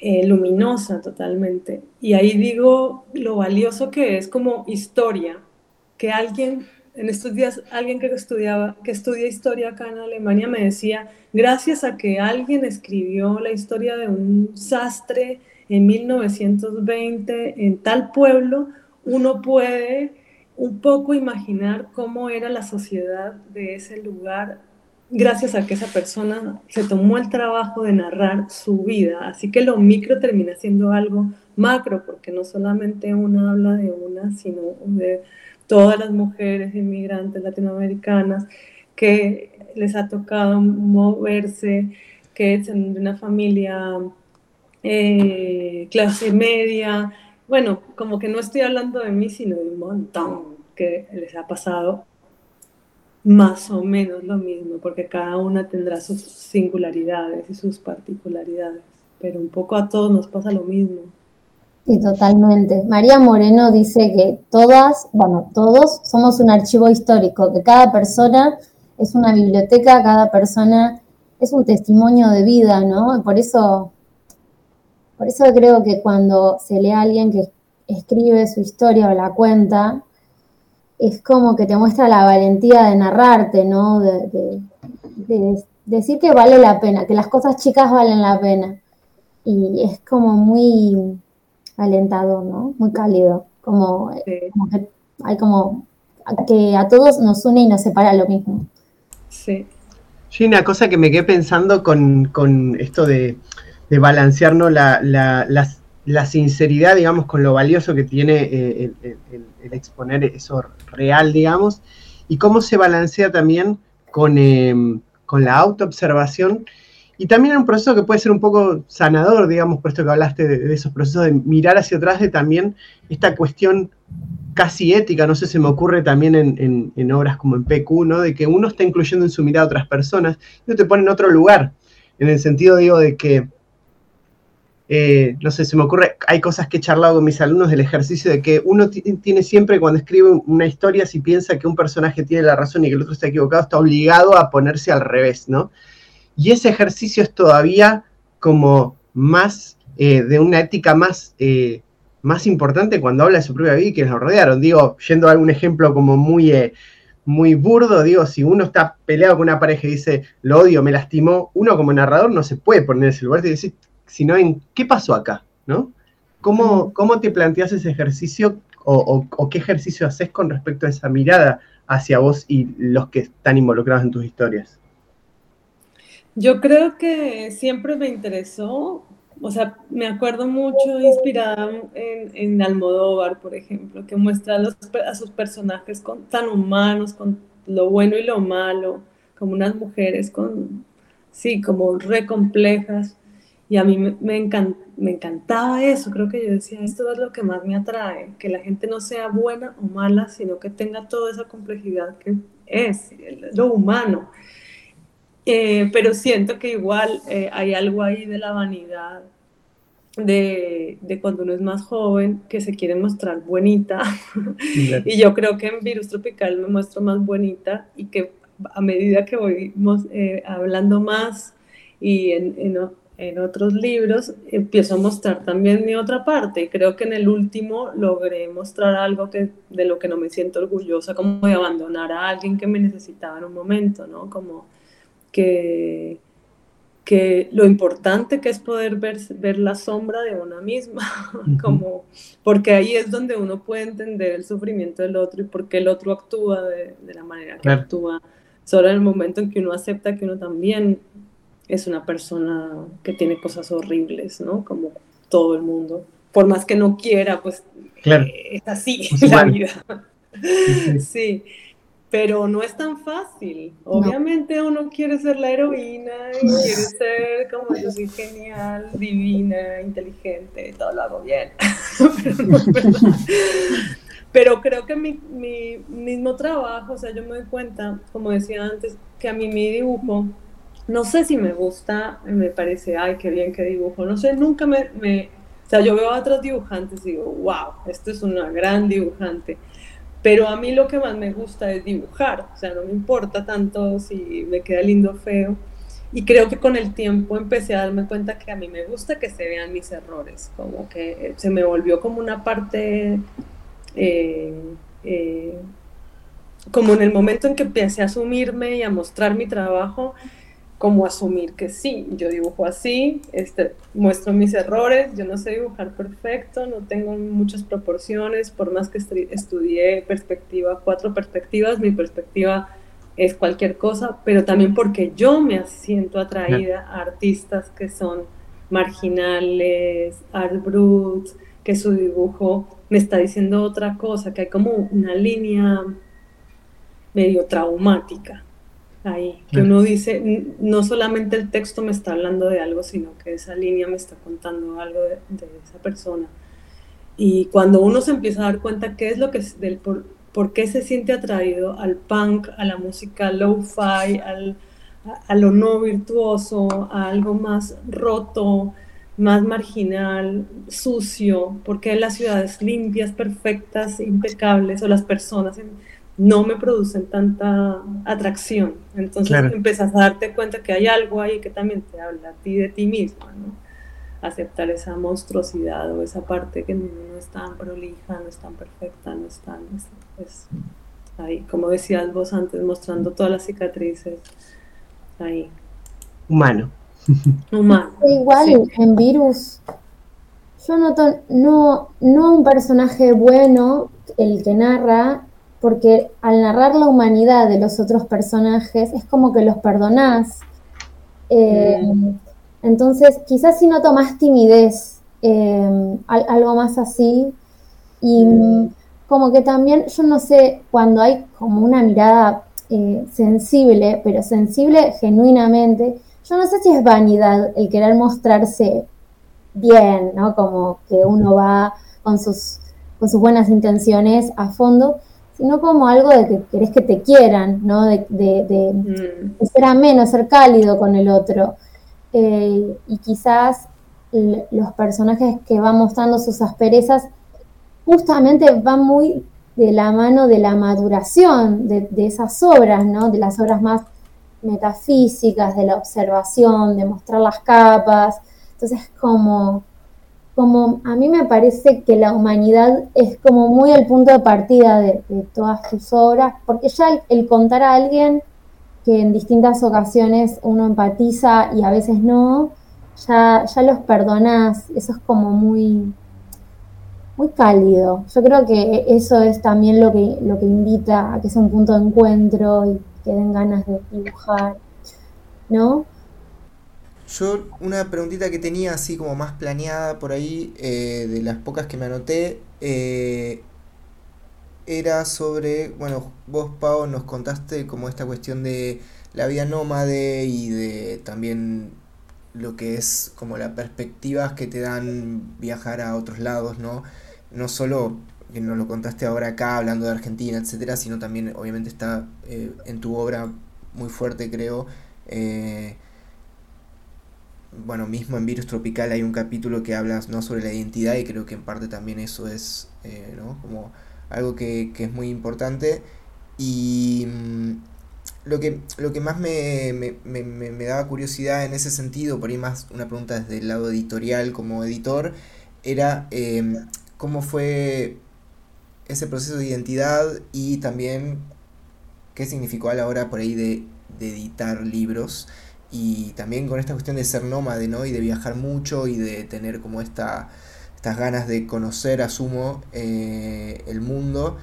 eh, luminosa totalmente. Y ahí digo lo valioso que es como historia, que alguien, en estos días, alguien que estudiaba, que estudia historia acá en Alemania me decía, gracias a que alguien escribió la historia de un sastre en 1920 en tal pueblo, uno puede un poco imaginar cómo era la sociedad de ese lugar gracias a que esa persona se tomó el trabajo de narrar su vida. Así que lo micro termina siendo algo macro, porque no solamente una habla de una, sino de todas las mujeres inmigrantes latinoamericanas que les ha tocado moverse, que son de una familia eh, clase media. Bueno, como que no estoy hablando de mí, sino de un montón que les ha pasado más o menos lo mismo, porque cada una tendrá sus singularidades y sus particularidades, pero un poco a todos nos pasa lo mismo. Sí, totalmente. María Moreno dice que todas, bueno, todos somos un archivo histórico, que cada persona es una biblioteca, cada persona es un testimonio de vida, ¿no? Por eso, por eso creo que cuando se lee a alguien que escribe su historia o la cuenta, es como que te muestra la valentía de narrarte, ¿no? De, decir que vale la pena, que las cosas chicas valen la pena. Y es como muy alentador, ¿no? Muy cálido. Como, que hay como que a todos nos une y nos separa lo mismo. Sí. Sí, una cosa que me quedé pensando con, esto de, de balancearnos la, las la sinceridad, digamos, con lo valioso que tiene eh, el, exponer eso real, digamos, y cómo se balancea también con, em, con la autoobservación y también un proceso que puede ser un poco sanador, digamos, por que hablaste de, esos procesos de mirar hacia atrás, de también esta cuestión casi ética, no sé, se me ocurre también en, en, obras como en PQ, ¿no? De que uno está incluyendo en su mirada a otras personas y te pone en otro lugar, en el sentido, digo, de que eh, no sé, se me ocurre, hay cosas que he charlado con mis alumnos del ejercicio de que uno tiene siempre cuando escribe una historia, si piensa que un personaje tiene la razón y que el otro está equivocado, está obligado a ponerse al revés, ¿no? Y ese ejercicio es todavía como más, eh, de una ética más, eh, más importante cuando habla de su propia vida y quienes lo rodearon. Digo, yendo a algún ejemplo como muy, muy burdo, digo, si uno está peleado con una pareja y dice, lo odio, me lastimó, uno como narrador no se puede poner en ese lugar y decir, sino en qué pasó acá, ¿no? ¿Cómo, cómo te planteas ese ejercicio o, qué ejercicio haces con respecto a esa mirada hacia vos y los que están involucrados en tus historias? Yo creo que siempre me interesó, o sea, me acuerdo mucho inspirada en, en Almodóvar, por ejemplo, que muestra a, los, a sus personajes con, tan humanos, con lo bueno y lo malo, como unas mujeres con, sí, como re complejas. Y a mí me, me, encantaba eso, creo que yo decía, esto es lo que más me atrae, que la gente no sea buena o mala, sino que tenga toda esa complejidad que es lo humano. Eh, pero siento que igual eh, hay algo ahí de la vanidad de, de, cuando uno es más joven, que se quiere mostrar bonita. y yo creo que en Virus Tropical me muestro más bonita y que a medida que voy eh, hablando más y en, en, en, otros libros, empiezo a mostrar también mi otra parte. Y creo que en el último logré mostrar algo que, de lo que no me siento orgullosa, como de abandonar a alguien que me necesitaba en un momento, ¿no? Como que que lo importante que es poder ver, ver la sombra de una misma, como, porque ahí es donde uno puede entender el sufrimiento del otro y por qué el otro actúa de, de la manera que actúa, solo en el momento en que uno acepta que uno también es una persona que tiene cosas horribles, ¿no? Como todo el mundo. Por más que no quiera, pues eh, es así la vida. sí pero no es tan fácil. Obviamente uno quiere ser la heroína y quiere ser como yo soy genial, divina, inteligente, todo lo hago bien. pero, creo que mi, mi, mismo trabajo, o sea, yo me doy cuenta, como decía antes, que a mí mi dibujo, no sé si me gusta, me parece, ay, qué bien que dibujo, no sé, nunca me, me o sea, yo veo a otros dibujantes y digo, wow, esto es una gran dibujante pero a mí lo que más me gusta es dibujar, o sea, no me importa tanto si me queda lindo o feo. Y creo que con el tiempo empecé a darme cuenta que a mí me gusta que se vean mis errores, como que se me volvió como una parte, eh, eh, como en el momento en que empecé a asumirme y a mostrar mi trabajo, como asumir que sí, yo dibujo así, este, muestro mis errores, yo no sé dibujar perfecto, no tengo muchas proporciones, por más que estudié perspectiva, cuatro perspectivas, mi perspectiva es cualquier cosa, pero también porque yo me siento atraída a artistas que son marginales, art brut, que su dibujo me está diciendo otra cosa, que hay como una línea medio traumática ahí, que uno dice, no solamente el texto me está hablando de algo, sino que esa línea me está contando algo de, esa persona. Y cuando uno se empieza a dar cuenta qué es lo que es, del, por, por, qué se siente atraído al punk, a la música low-fi, al, a, lo no virtuoso, a algo más roto, más marginal, sucio, porque las ciudades limpias, perfectas, impecables, o las personas no me producen tanta atracción. Entonces empiezas a darte cuenta que hay algo ahí que también te habla a ti de ti misma, ¿no? Aceptar esa monstruosidad o esa parte que no, es tan prolija, no es tan perfecta, no es tan... Es, ahí, como decías vos antes, mostrando todas las cicatrices, ahí. Humano. Humano. Igual en Virus, yo noto no, no un personaje bueno, el que narra, porque al narrar la humanidad de los otros personajes es como que los perdonás. Eh, entonces, quizás si noto más timidez, eh, algo más así, y mm. como que también, yo no sé, cuando hay como una mirada eh, sensible, pero sensible genuinamente, yo no sé si es vanidad el querer mostrarse bien, ¿no? Como que uno va con sus, con sus buenas intenciones a fondo, sino como algo de que querés que te quieran, ¿no? De, de, mm. ser ameno, ser cálido con el otro. Eh, y quizás los personajes que van mostrando sus asperezas justamente van muy de la mano de la maduración de, de esas obras, ¿no? De las obras más metafísicas, de la observación, de mostrar las capas. Entonces, como como a mí me parece que la humanidad es como muy el punto de partida de, todas tus obras, porque ya el, contar a alguien que en distintas ocasiones uno empatiza y a veces no, ya, ya los perdonas, eso es como muy, muy cálido. Yo creo que eso es también lo que, lo que invita a que sea un punto de encuentro y que den ganas de dibujar, ¿no? Yo una preguntita que tenía así como más planeada por ahí, eh, de las pocas que me anoté, eh, era sobre, bueno, vos Pau nos contaste como esta cuestión de la vida nómade y de también lo que es como las perspectivas que te dan viajar a otros lados, ¿no? No solo que nos lo contaste ahora acá hablando de Argentina, etcétera, sino también obviamente está eh, en tu obra muy fuerte, creo bueno, mismo en Virus Tropical hay un capítulo que habla ¿no? sobre la identidad y creo que en parte también eso es eh, ¿no? como algo que, que, es muy importante. Y mm, lo, que, lo que más me, me, me, me, daba curiosidad en ese sentido, por ahí más una pregunta desde el lado editorial como editor, era eh, cómo fue ese proceso de identidad y también qué significó a la hora por ahí de, de editar libros y también con esta cuestión de ser nómade, ¿no? Y de viajar mucho y de tener como esta, estas ganas de conocer, asumo, eh, el mundo.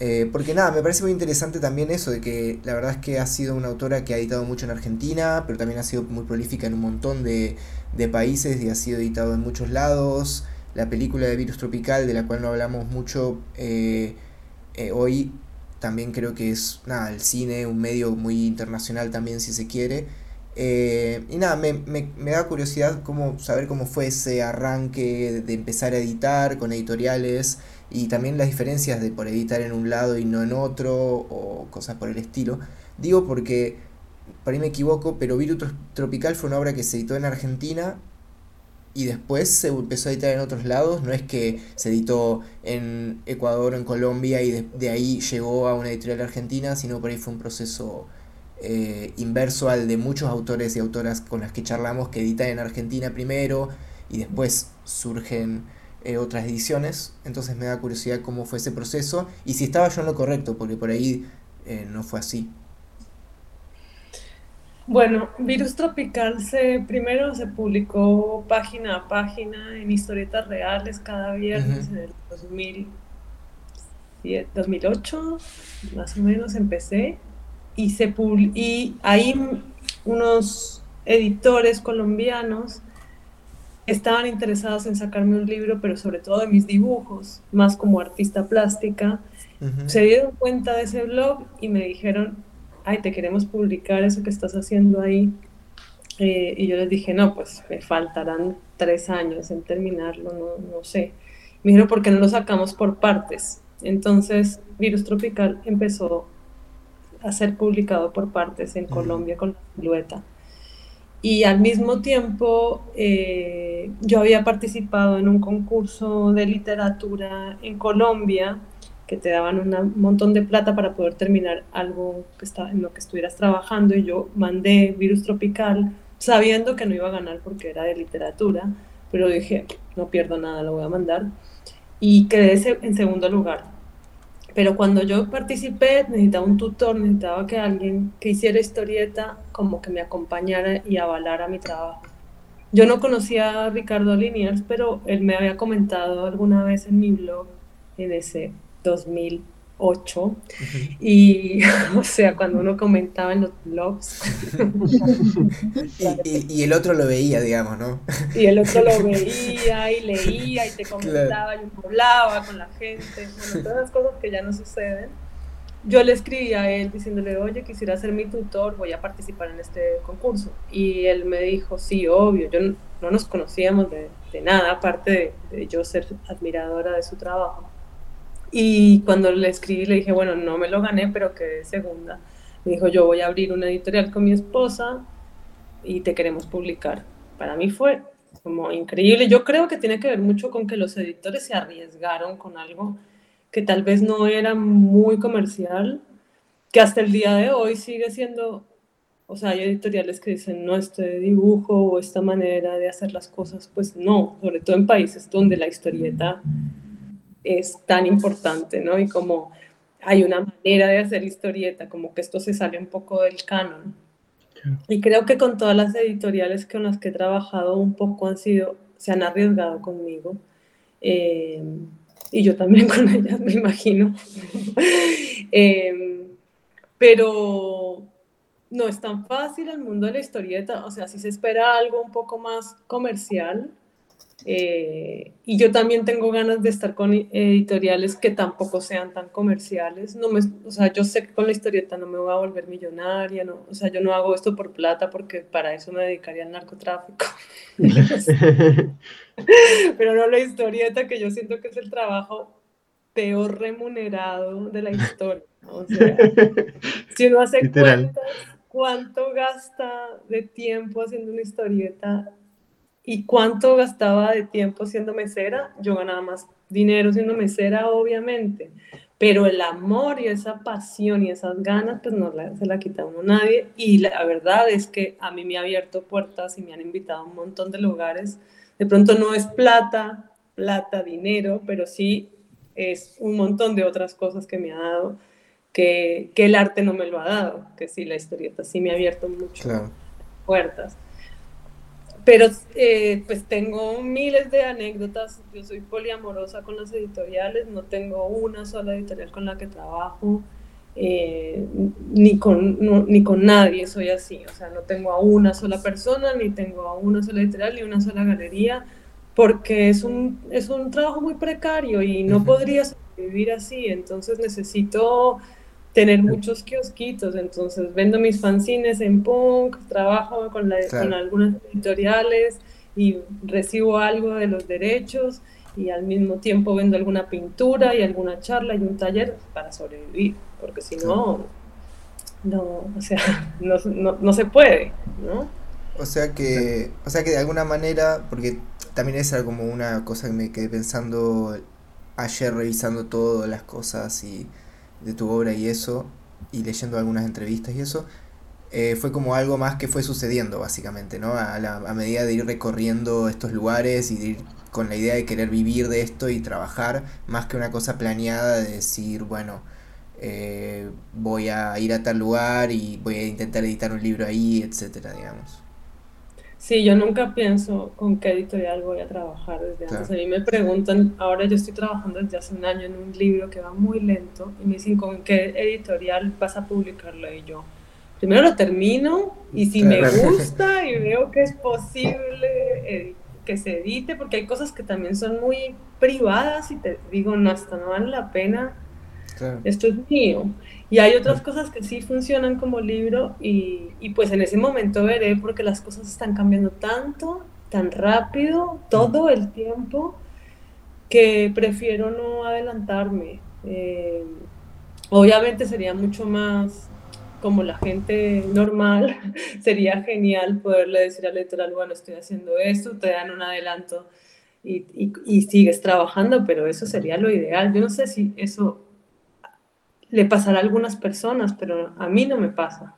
Eh, porque nada, me parece muy interesante también eso, de que la verdad es que ha sido una autora que ha editado mucho en Argentina, pero también ha sido muy prolífica en un montón de, de países y ha sido editado en muchos lados. La película de Virus Tropical, de la cual no hablamos mucho eh, hoy, también creo que es, nada, el cine, un medio muy internacional también si se quiere. Eh, y nada, me, me, me, da curiosidad cómo, saber cómo fue ese arranque de empezar a editar con editoriales y también las diferencias de por editar en un lado y no en otro o cosas por el estilo. Digo porque, por ahí me equivoco, pero Virus Tropical fue una obra que se editó en Argentina y después se empezó a editar en otros lados. No es que se editó en Ecuador o en Colombia y de, de ahí llegó a una editorial argentina, sino por ahí fue un proceso eh, inverso al de muchos autores y autoras con las que charlamos que editan en Argentina primero y después surgen eh, otras ediciones. Entonces me da curiosidad cómo fue ese proceso y si estaba yo en lo correcto, porque por ahí eh, no fue así. Bueno, Virus Tropical se primero se publicó página a página en historietas reales cada viernes en el 2000, 2008, más o menos empecé y, se y ahí unos editores colombianos estaban interesados en sacarme un libro, pero sobre todo de mis dibujos, más como artista plástica. Se dieron cuenta de ese blog y me dijeron, ay, te queremos publicar eso que estás haciendo ahí. Eh, y yo les dije, no, pues me faltarán tres años en terminarlo, no, no sé. Me dijeron, ¿por qué no lo sacamos por partes? Entonces, Virus Tropical empezó a ser publicado por partes en Colombia con la silueta. Y al mismo tiempo eh, yo había participado en un concurso de literatura en Colombia que te daban un montón de plata para poder terminar algo que estaba, en lo que estuvieras trabajando y yo mandé Virus Tropical sabiendo que no iba a ganar porque era de literatura, pero dije, no pierdo nada, lo voy a mandar. Y quedé en segundo lugar. Pero cuando yo participé, necesitaba un tutor, necesitaba que alguien que hiciera historieta como que me acompañara y avalara mi trabajo. Yo no conocía a Ricardo Liniers, pero él me había comentado alguna vez en mi blog, en ese 2000, 8. Y, o sea, cuando uno comentaba en los blogs. y, el otro lo veía, digamos, ¿no? y el otro lo veía y leía y te comentaba y hablaba con la gente. Bueno, todas las cosas que ya no suceden. Yo le escribí a él diciéndole, oye, quisiera ser mi tutor, voy a participar en este concurso. Y él me dijo, sí, obvio, yo no, nos conocíamos de, de nada, aparte de, de yo ser admiradora de su trabajo y cuando le escribí, le dije, bueno, no me lo gané, pero quedé segunda. Me dijo, yo voy a abrir una editorial con mi esposa y te queremos publicar. Para mí fue como increíble. Yo creo que tiene que ver mucho con que los editores se arriesgaron con algo que tal vez no era muy comercial, que hasta el día de hoy sigue siendo, o sea, hay editoriales que dicen, no, este dibujo o esta manera de hacer las cosas, pues no, sobre todo en países donde la historieta es tan importante, ¿no? Y como hay una manera de hacer historieta, como que esto se sale un poco del canon. Y creo que con todas las editoriales con las que he trabajado un poco han sido, se han arriesgado conmigo. Eh, y yo también con ellas, me imagino. eh, pero no es tan fácil el mundo de la historieta, o sea, si se espera algo un poco más comercial, eh, y yo también tengo ganas de estar con editoriales que tampoco sean tan comerciales. No me, o sea, yo sé que con la historieta no me voy a volver millonaria, no, o sea, yo no hago esto por plata porque para eso me dedicaría al narcotráfico. Pero no la historieta, que yo siento que es el trabajo peor remunerado de la historia. O sea, si uno hace cuentas, cuánto gasta de tiempo haciendo una historieta y cuánto gastaba de tiempo siendo mesera, yo ganaba más dinero siendo mesera, obviamente. Pero el amor y esa pasión y esas ganas, pues no se la quita a uno nadie. Y la verdad es que a mí me ha abierto puertas y me han invitado a un montón de lugares. De pronto no es plata, plata, dinero, pero sí es un montón de otras cosas que me ha dado que, que el arte no me lo ha dado, que sí, la historieta sí me ha abierto mucho puertas. Pero eh, pues tengo miles de anécdotas, yo soy poliamorosa con las editoriales, no tengo una sola editorial con la que trabajo, eh, ni, con, ni con nadie soy así, o sea, no tengo a una sola persona, ni tengo a una sola editorial, ni una sola galería, porque es un, es un trabajo muy precario y no podría vivir así, entonces necesito tener muchos kiosquitos, entonces vendo mis fanzines en punk, trabajo con, con algunas editoriales y recibo algo de los derechos y al mismo tiempo vendo alguna pintura y alguna charla y un taller para sobrevivir, porque si no, no, o sea, no, no, no, se puede, ¿no? O sea que, o sea que de alguna manera, porque también es como una cosa que me quedé pensando ayer revisando todas las cosas y de tu obra y eso, y leyendo algunas entrevistas y eso, eh, fue como algo más que fue sucediendo básicamente, ¿no? A, la, a medida de ir recorriendo estos lugares y de ir con la idea de querer vivir de esto y trabajar, más que una cosa planeada de decir, bueno, eh, voy a ir a tal lugar y voy a intentar editar un libro ahí, etcétera, digamos. Sí, yo nunca pienso con qué editorial voy a trabajar desde antes. A mí me preguntan, ahora yo estoy trabajando desde hace un año en un libro que va muy lento y me dicen con qué editorial vas a publicarlo y yo. Primero lo termino y si me gusta y veo que es posible que se edite, porque hay cosas que también son muy privadas y te digo, no, hasta no vale la pena, esto es mío. Y hay otras cosas que sí funcionan como libro y, pues en ese momento veré porque las cosas están cambiando tanto, tan rápido, todo el tiempo, que prefiero no adelantarme. Eh, obviamente sería mucho más como la gente normal, sería genial poderle decir al literal, bueno, estoy haciendo esto, te dan un adelanto y sigues trabajando, pero eso sería lo ideal. Yo no sé si eso le pasará a algunas personas, pero a mí no me pasa.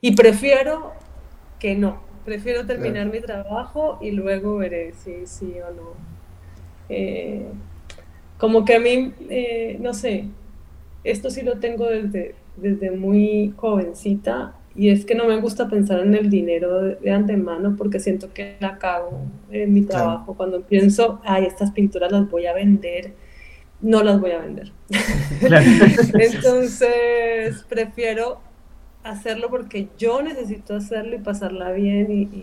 Y prefiero que no, prefiero terminar mi trabajo y luego veré si sí o no. Eh, como que a mí, eh, no sé, esto sí lo tengo desde, desde muy jovencita y es que no me gusta pensar en el dinero de, antemano porque siento que la cago en mi trabajo. Cuando pienso, ay, estas pinturas las voy a vender no las voy a vender. Entonces, prefiero hacerlo porque yo necesito hacerlo y pasarla bien y,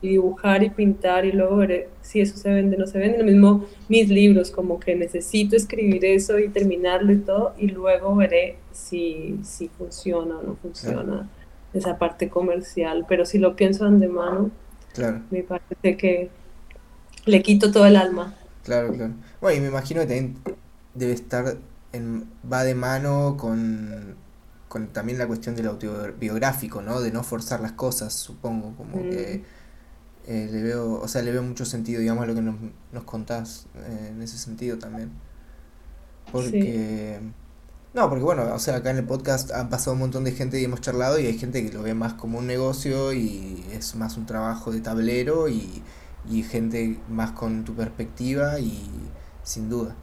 dibujar y pintar y luego veré si eso se vende o no se vende. Lo mismo mis libros, como que necesito escribir eso y terminarlo y todo y luego veré si, si funciona o no funciona esa parte comercial. Pero si lo pienso de antemano, me parece que le quito todo el alma. Claro, claro. Bueno, y me imagino que también debe estar, en, va de mano con, con también la cuestión del autobiográfico, ¿no? De no forzar las cosas, supongo, como que mm. eh, le veo, o sea, le veo mucho sentido, digamos, a lo que nos, nos contás eh, en ese sentido también. Porque... No, porque bueno, o sea, acá en el podcast han pasado un montón de gente y hemos charlado y hay gente que lo ve más como un negocio y es más un trabajo de tablero y y gente más con tu perspectiva y sin duda.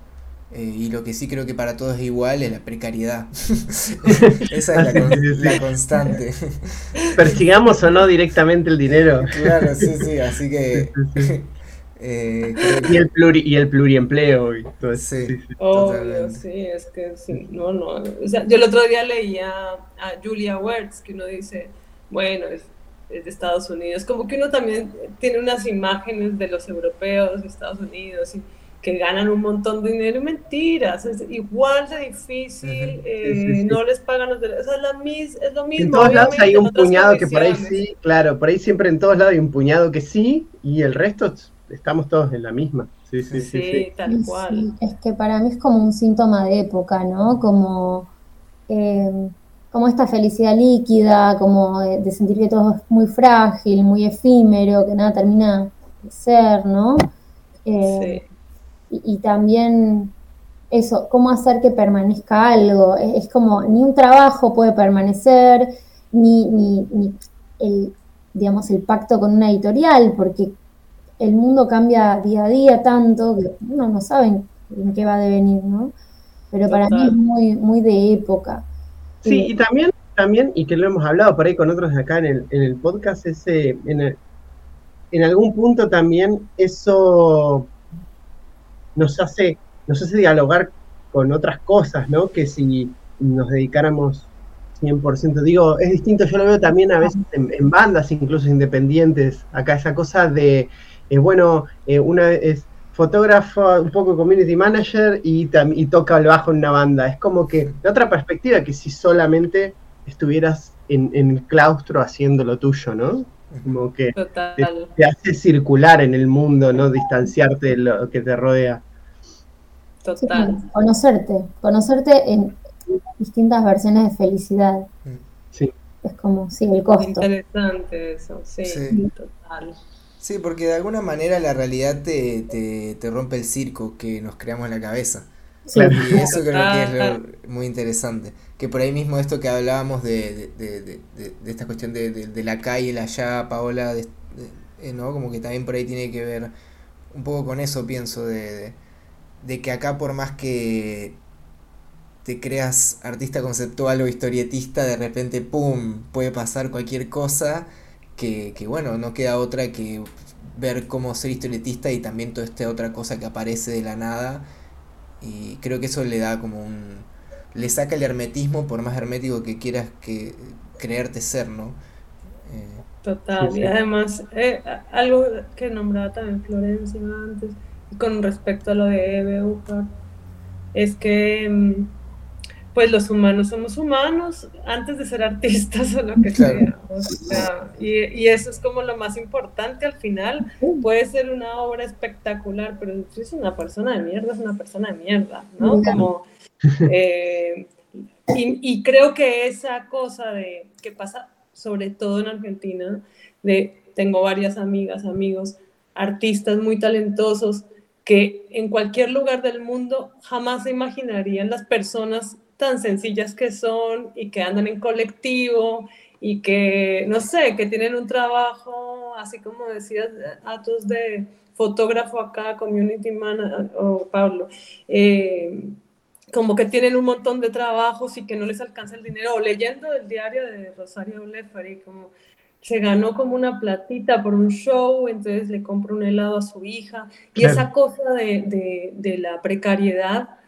Eh, y lo que sí creo que para todos es igual es la precariedad. Esa es la, constante. Persigamos o no directamente el dinero. Claro, sí, sí, así que... Eh, y, el pluri, y el pluriempleo y todo eso. Sí, Obvio, sí, es que sí, no, no. O sea, yo el otro día leía a Julia Wertz que uno dice, bueno, es de Estados Unidos. Como que uno también tiene unas imágenes de los europeos de Estados Unidos y que ganan un montón de dinero. Mentiras, es igual de difícil, eh, no les pagan los derechos. O sea, la mis, es lo mismo. En todos lados hay un puñado que por ahí sí, claro, por ahí siempre en todos lados hay un puñado que sí y el resto estamos todos en la misma. Sí, sí, sí. sí, tal cual. es que para mí es como un síntoma de época, ¿no? Como. Eh, como esta felicidad líquida, como de, sentir que todo es muy frágil, muy efímero, que nada termina de ser, ¿no? Eh, y, también eso, cómo hacer que permanezca algo. Es, como ni un trabajo puede permanecer, ni, ni, ni, el, digamos, el pacto con una editorial, porque el mundo cambia día a día tanto que uno no sabe en, qué va a devenir, ¿no? Pero para mí es muy, muy de época. Sí, y también, también, y que lo hemos hablado por ahí con otros de acá en el, en el podcast, ese, en, en algún punto también eso nos hace, nos hace dialogar con otras cosas, ¿no? Que si nos dedicáramos 100%, digo, es distinto, yo lo veo también a veces en, bandas, incluso independientes, acá esa cosa de, eh, bueno, eh, una es fotógrafo, un poco community manager y, y toca el bajo en una banda. Es como que de otra perspectiva que si solamente estuvieras en, el claustro haciendo lo tuyo, ¿no? Como que te, hace circular en el mundo, ¿no? Distanciarte de lo que te rodea. Total. conocerte, conocerte en distintas versiones de felicidad. Sí. Es como, sí, el costo. Interesante eso, sí, sí. total. Sí, porque de alguna manera la realidad te, te, te rompe el circo que nos creamos en la cabeza. Y eso creo que es muy interesante. Que por ahí mismo esto que hablábamos de, de, de, de esta cuestión de, la calle, la allá, Paola, eh, ¿no? Como que también por ahí tiene que ver un poco con eso, pienso, de, de que acá por más que te creas artista conceptual o historietista, de repente, ¡pum!, puede pasar cualquier cosa que, que, bueno, no queda otra que ver cómo ser historietista y también toda esta otra cosa que aparece de la nada. Y creo que eso le da como un... le saca el hermetismo, por más hermético que quieras que creerte ser, ¿no? Eh, Total, y además, eh, algo que nombraba también Florencia antes, con respecto a lo de Eve es que mm, pues los humanos somos humanos antes de ser artistas o lo que sea. y, eso es como lo más importante al final. Puede ser una obra espectacular, pero si es una persona de mierda, es una persona de mierda, ¿no? Como, eh, y, creo que esa cosa de que pasa sobre todo en Argentina, de tengo varias amigas, amigos, artistas muy talentosos que en cualquier lugar del mundo jamás se imaginarían las personas tan sencillas que son y que andan en colectivo y que, no sé, que tienen un trabajo, así como decías, Atos de fotógrafo acá, community manager, o Pablo, eh, como que tienen un montón de trabajos y que no les alcanza el dinero, o leyendo el diario de Rosario Lefari, como se ganó como una platita por un show, entonces le compró un helado a su hija, y esa cosa de, de, de la precariedad,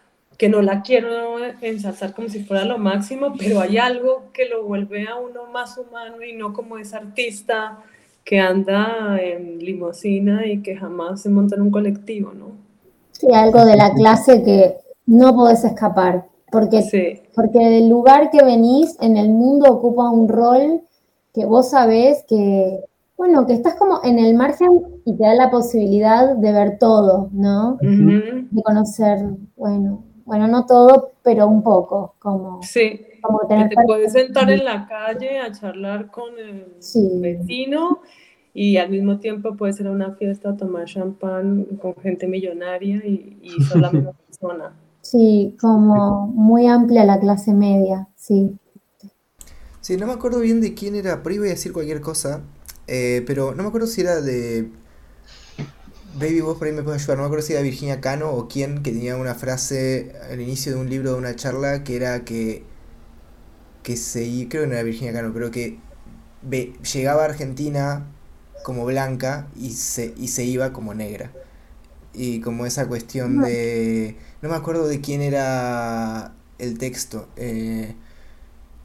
que no la quiero ensalzar como si fuera lo máximo, pero hay algo que lo vuelve a uno más humano y no como ese artista que anda en limosina y que jamás se monta en un colectivo, ¿no? Sí, algo de la clase que no podés escapar, porque, porque del lugar que venís en el mundo ocupa un rol que vos sabés que, bueno, que estás como en el margen y te da la posibilidad de ver todo, ¿no? De conocer, bueno, bueno, no todo, pero un poco, como... Sí, como tener te puedes sentar en la calle a charlar con el vecino y al mismo tiempo puedes ir a una fiesta a tomar champán con gente millonaria y, y la misma persona. Sí, como muy amplia la clase media, sí. Sí, no me acuerdo bien de quién era, ahí voy a decir cualquier cosa, eh, pero no me acuerdo si era de Baby, vos por ahí me puedes ayudar. No me acuerdo si era Virginia Cano o quién que tenía una frase al inicio de un libro, de una charla, que era que. que se. creo que no era Virginia Cano, pero que llegaba a Argentina como blanca y se, y se iba como negra. Y como esa cuestión de. No me acuerdo de quién era el texto. Eh,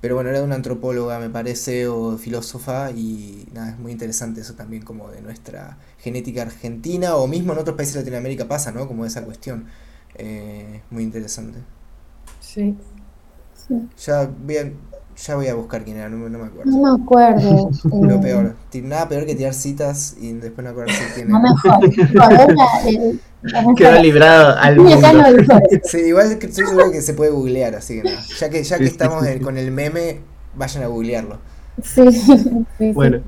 pero bueno, era de una antropóloga, me parece, o filósofa, y nada, es muy interesante eso también como de nuestra genética argentina, o mismo en otros países de Latinoamérica pasa, ¿no? Como esa cuestión. Eh, muy interesante. Sí. Ya bien, Ya voy a buscar quién era, no, me- no me acuerdo. No me acuerdo. Lo eh, peor. Nada peor que tirar citas y después no acordarse quién No era. mejor. Mejor, la Quedó librado al no mundo. Sí, igual que estoy seguro que se puede googlear, así que nada. Ya que, ya que estamos sí, en- sí. con el meme, vayan a googlearlo. Sí, sí, sí. Bueno,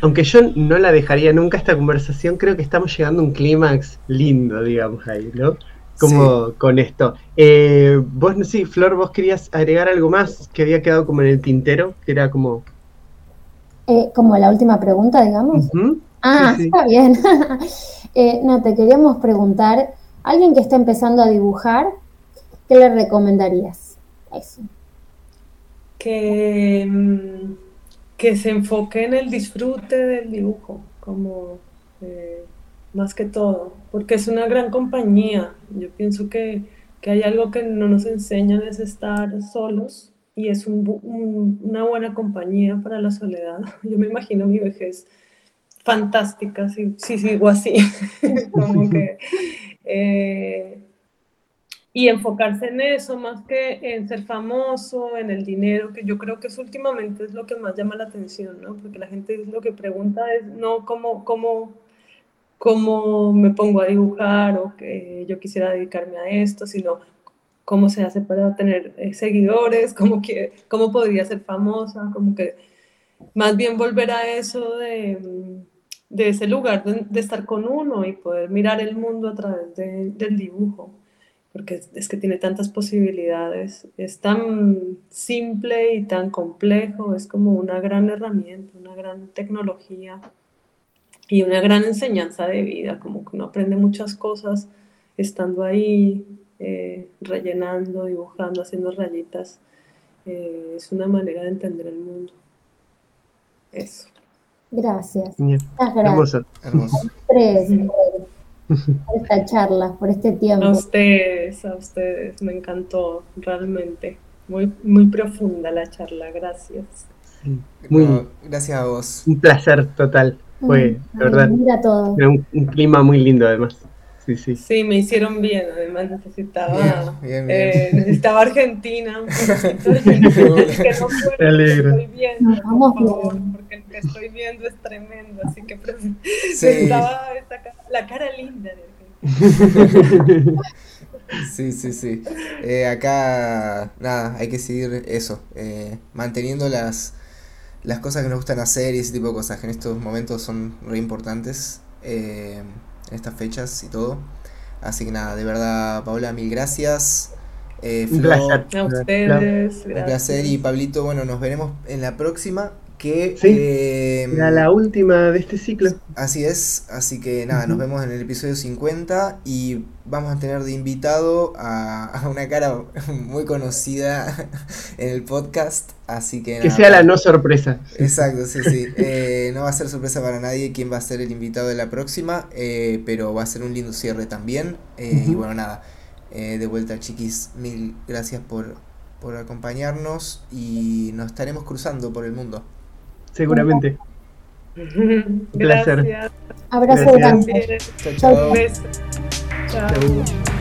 aunque yo no la dejaría nunca esta conversación, creo que estamos llegando a un clímax lindo, digamos, ahí, ¿no? Como con esto. Eh, vos, no sí, Flor, vos querías agregar algo más que había quedado como en el tintero, que era como... Eh, como la última pregunta, digamos. Ah, Sí, sí. está bien. Eh, no, te queríamos preguntar, alguien que está empezando a dibujar, ¿qué le recomendarías? Eso. que, mm, que se enfoque en el disfrute del dibujo, como eh, más que todo, porque es una gran compañía. Yo pienso que, que hay algo que no nos enseñan es estar solos y es un un- una buena compañía para la soledad. Yo me imagino mi vejez fantástica si, si sigo así, como que... eh, y enfocarse en eso más que en ser famoso, en el dinero, que yo creo que eso últimamente es lo que más llama la atención, ¿no? Porque la gente lo que pregunta es no cómo, cómo, cómo me pongo a dibujar o que yo quisiera dedicarme a esto, sino cómo se hace para tener eh, seguidores, cómo, que, cómo podría ser famosa, como que más bien volver a eso de, de ese lugar de, de estar con uno y poder mirar el mundo a través de- del dibujo porque es, es que tiene tantas posibilidades, es tan simple y tan complejo, es como una gran herramienta, una gran tecnología y una gran enseñanza de vida, como que uno aprende muchas cosas estando ahí, eh, rellenando, dibujando, haciendo rayitas. Eh, es una manera de entender el mundo. Eso. Gracias. Bien, Muchas gracias hermoso. Hermoso. tres, por, esta charla, por este A tiempo. ustedes, a ustedes, me encantó realmente. Muy, muy profunda la charla, gracias. Muy, No, gracias a vos. un placer total. Fue, de verdad, Mira todo. era un, un clima muy lindo además. Sí, sí. Sí, me hicieron bien, además necesitaba, Bien, bien, bien. eh, necesitaba Argentina, un poquito de- que no alegro. estoy viendo, por favor, bien. porque lo que estoy viendo es tremendo, así que pues, Sí, necesitaba esta la cara linda de Argentina. sí, sí, sí. Eh, acá, nada, hay que seguir eso, eh, manteniendo las, las cosas que nos gustan hacer y ese tipo de cosas, que en estos momentos son re importantes, eh, en estas fechas y todo. Así que nada, de verdad, Paula, mil gracias. Eh, Un Flo, placer. A ustedes, Un gracias. placer y Pablito, bueno, nos veremos en la próxima que Sí, eh, Era la última de este ciclo. así es, así que nada, nos vemos en el episodio 50 y vamos a tener de invitado a, a una cara muy conocida en el podcast, así que sea la no sorpresa. Exacto, sí, sí. Eh, no va a ser sorpresa para nadie quién va a ser el invitado de la próxima, eh, pero va a ser un lindo cierre también. eh, Y bueno, nada, eh, de vuelta chiquis, mil gracias por, por acompañarnos y nos estaremos cruzando por el mundo. Seguramente. placer. Gracias. Abrazo Gracias. grande. También. Chao, chao. Un beso. Chao. Chau.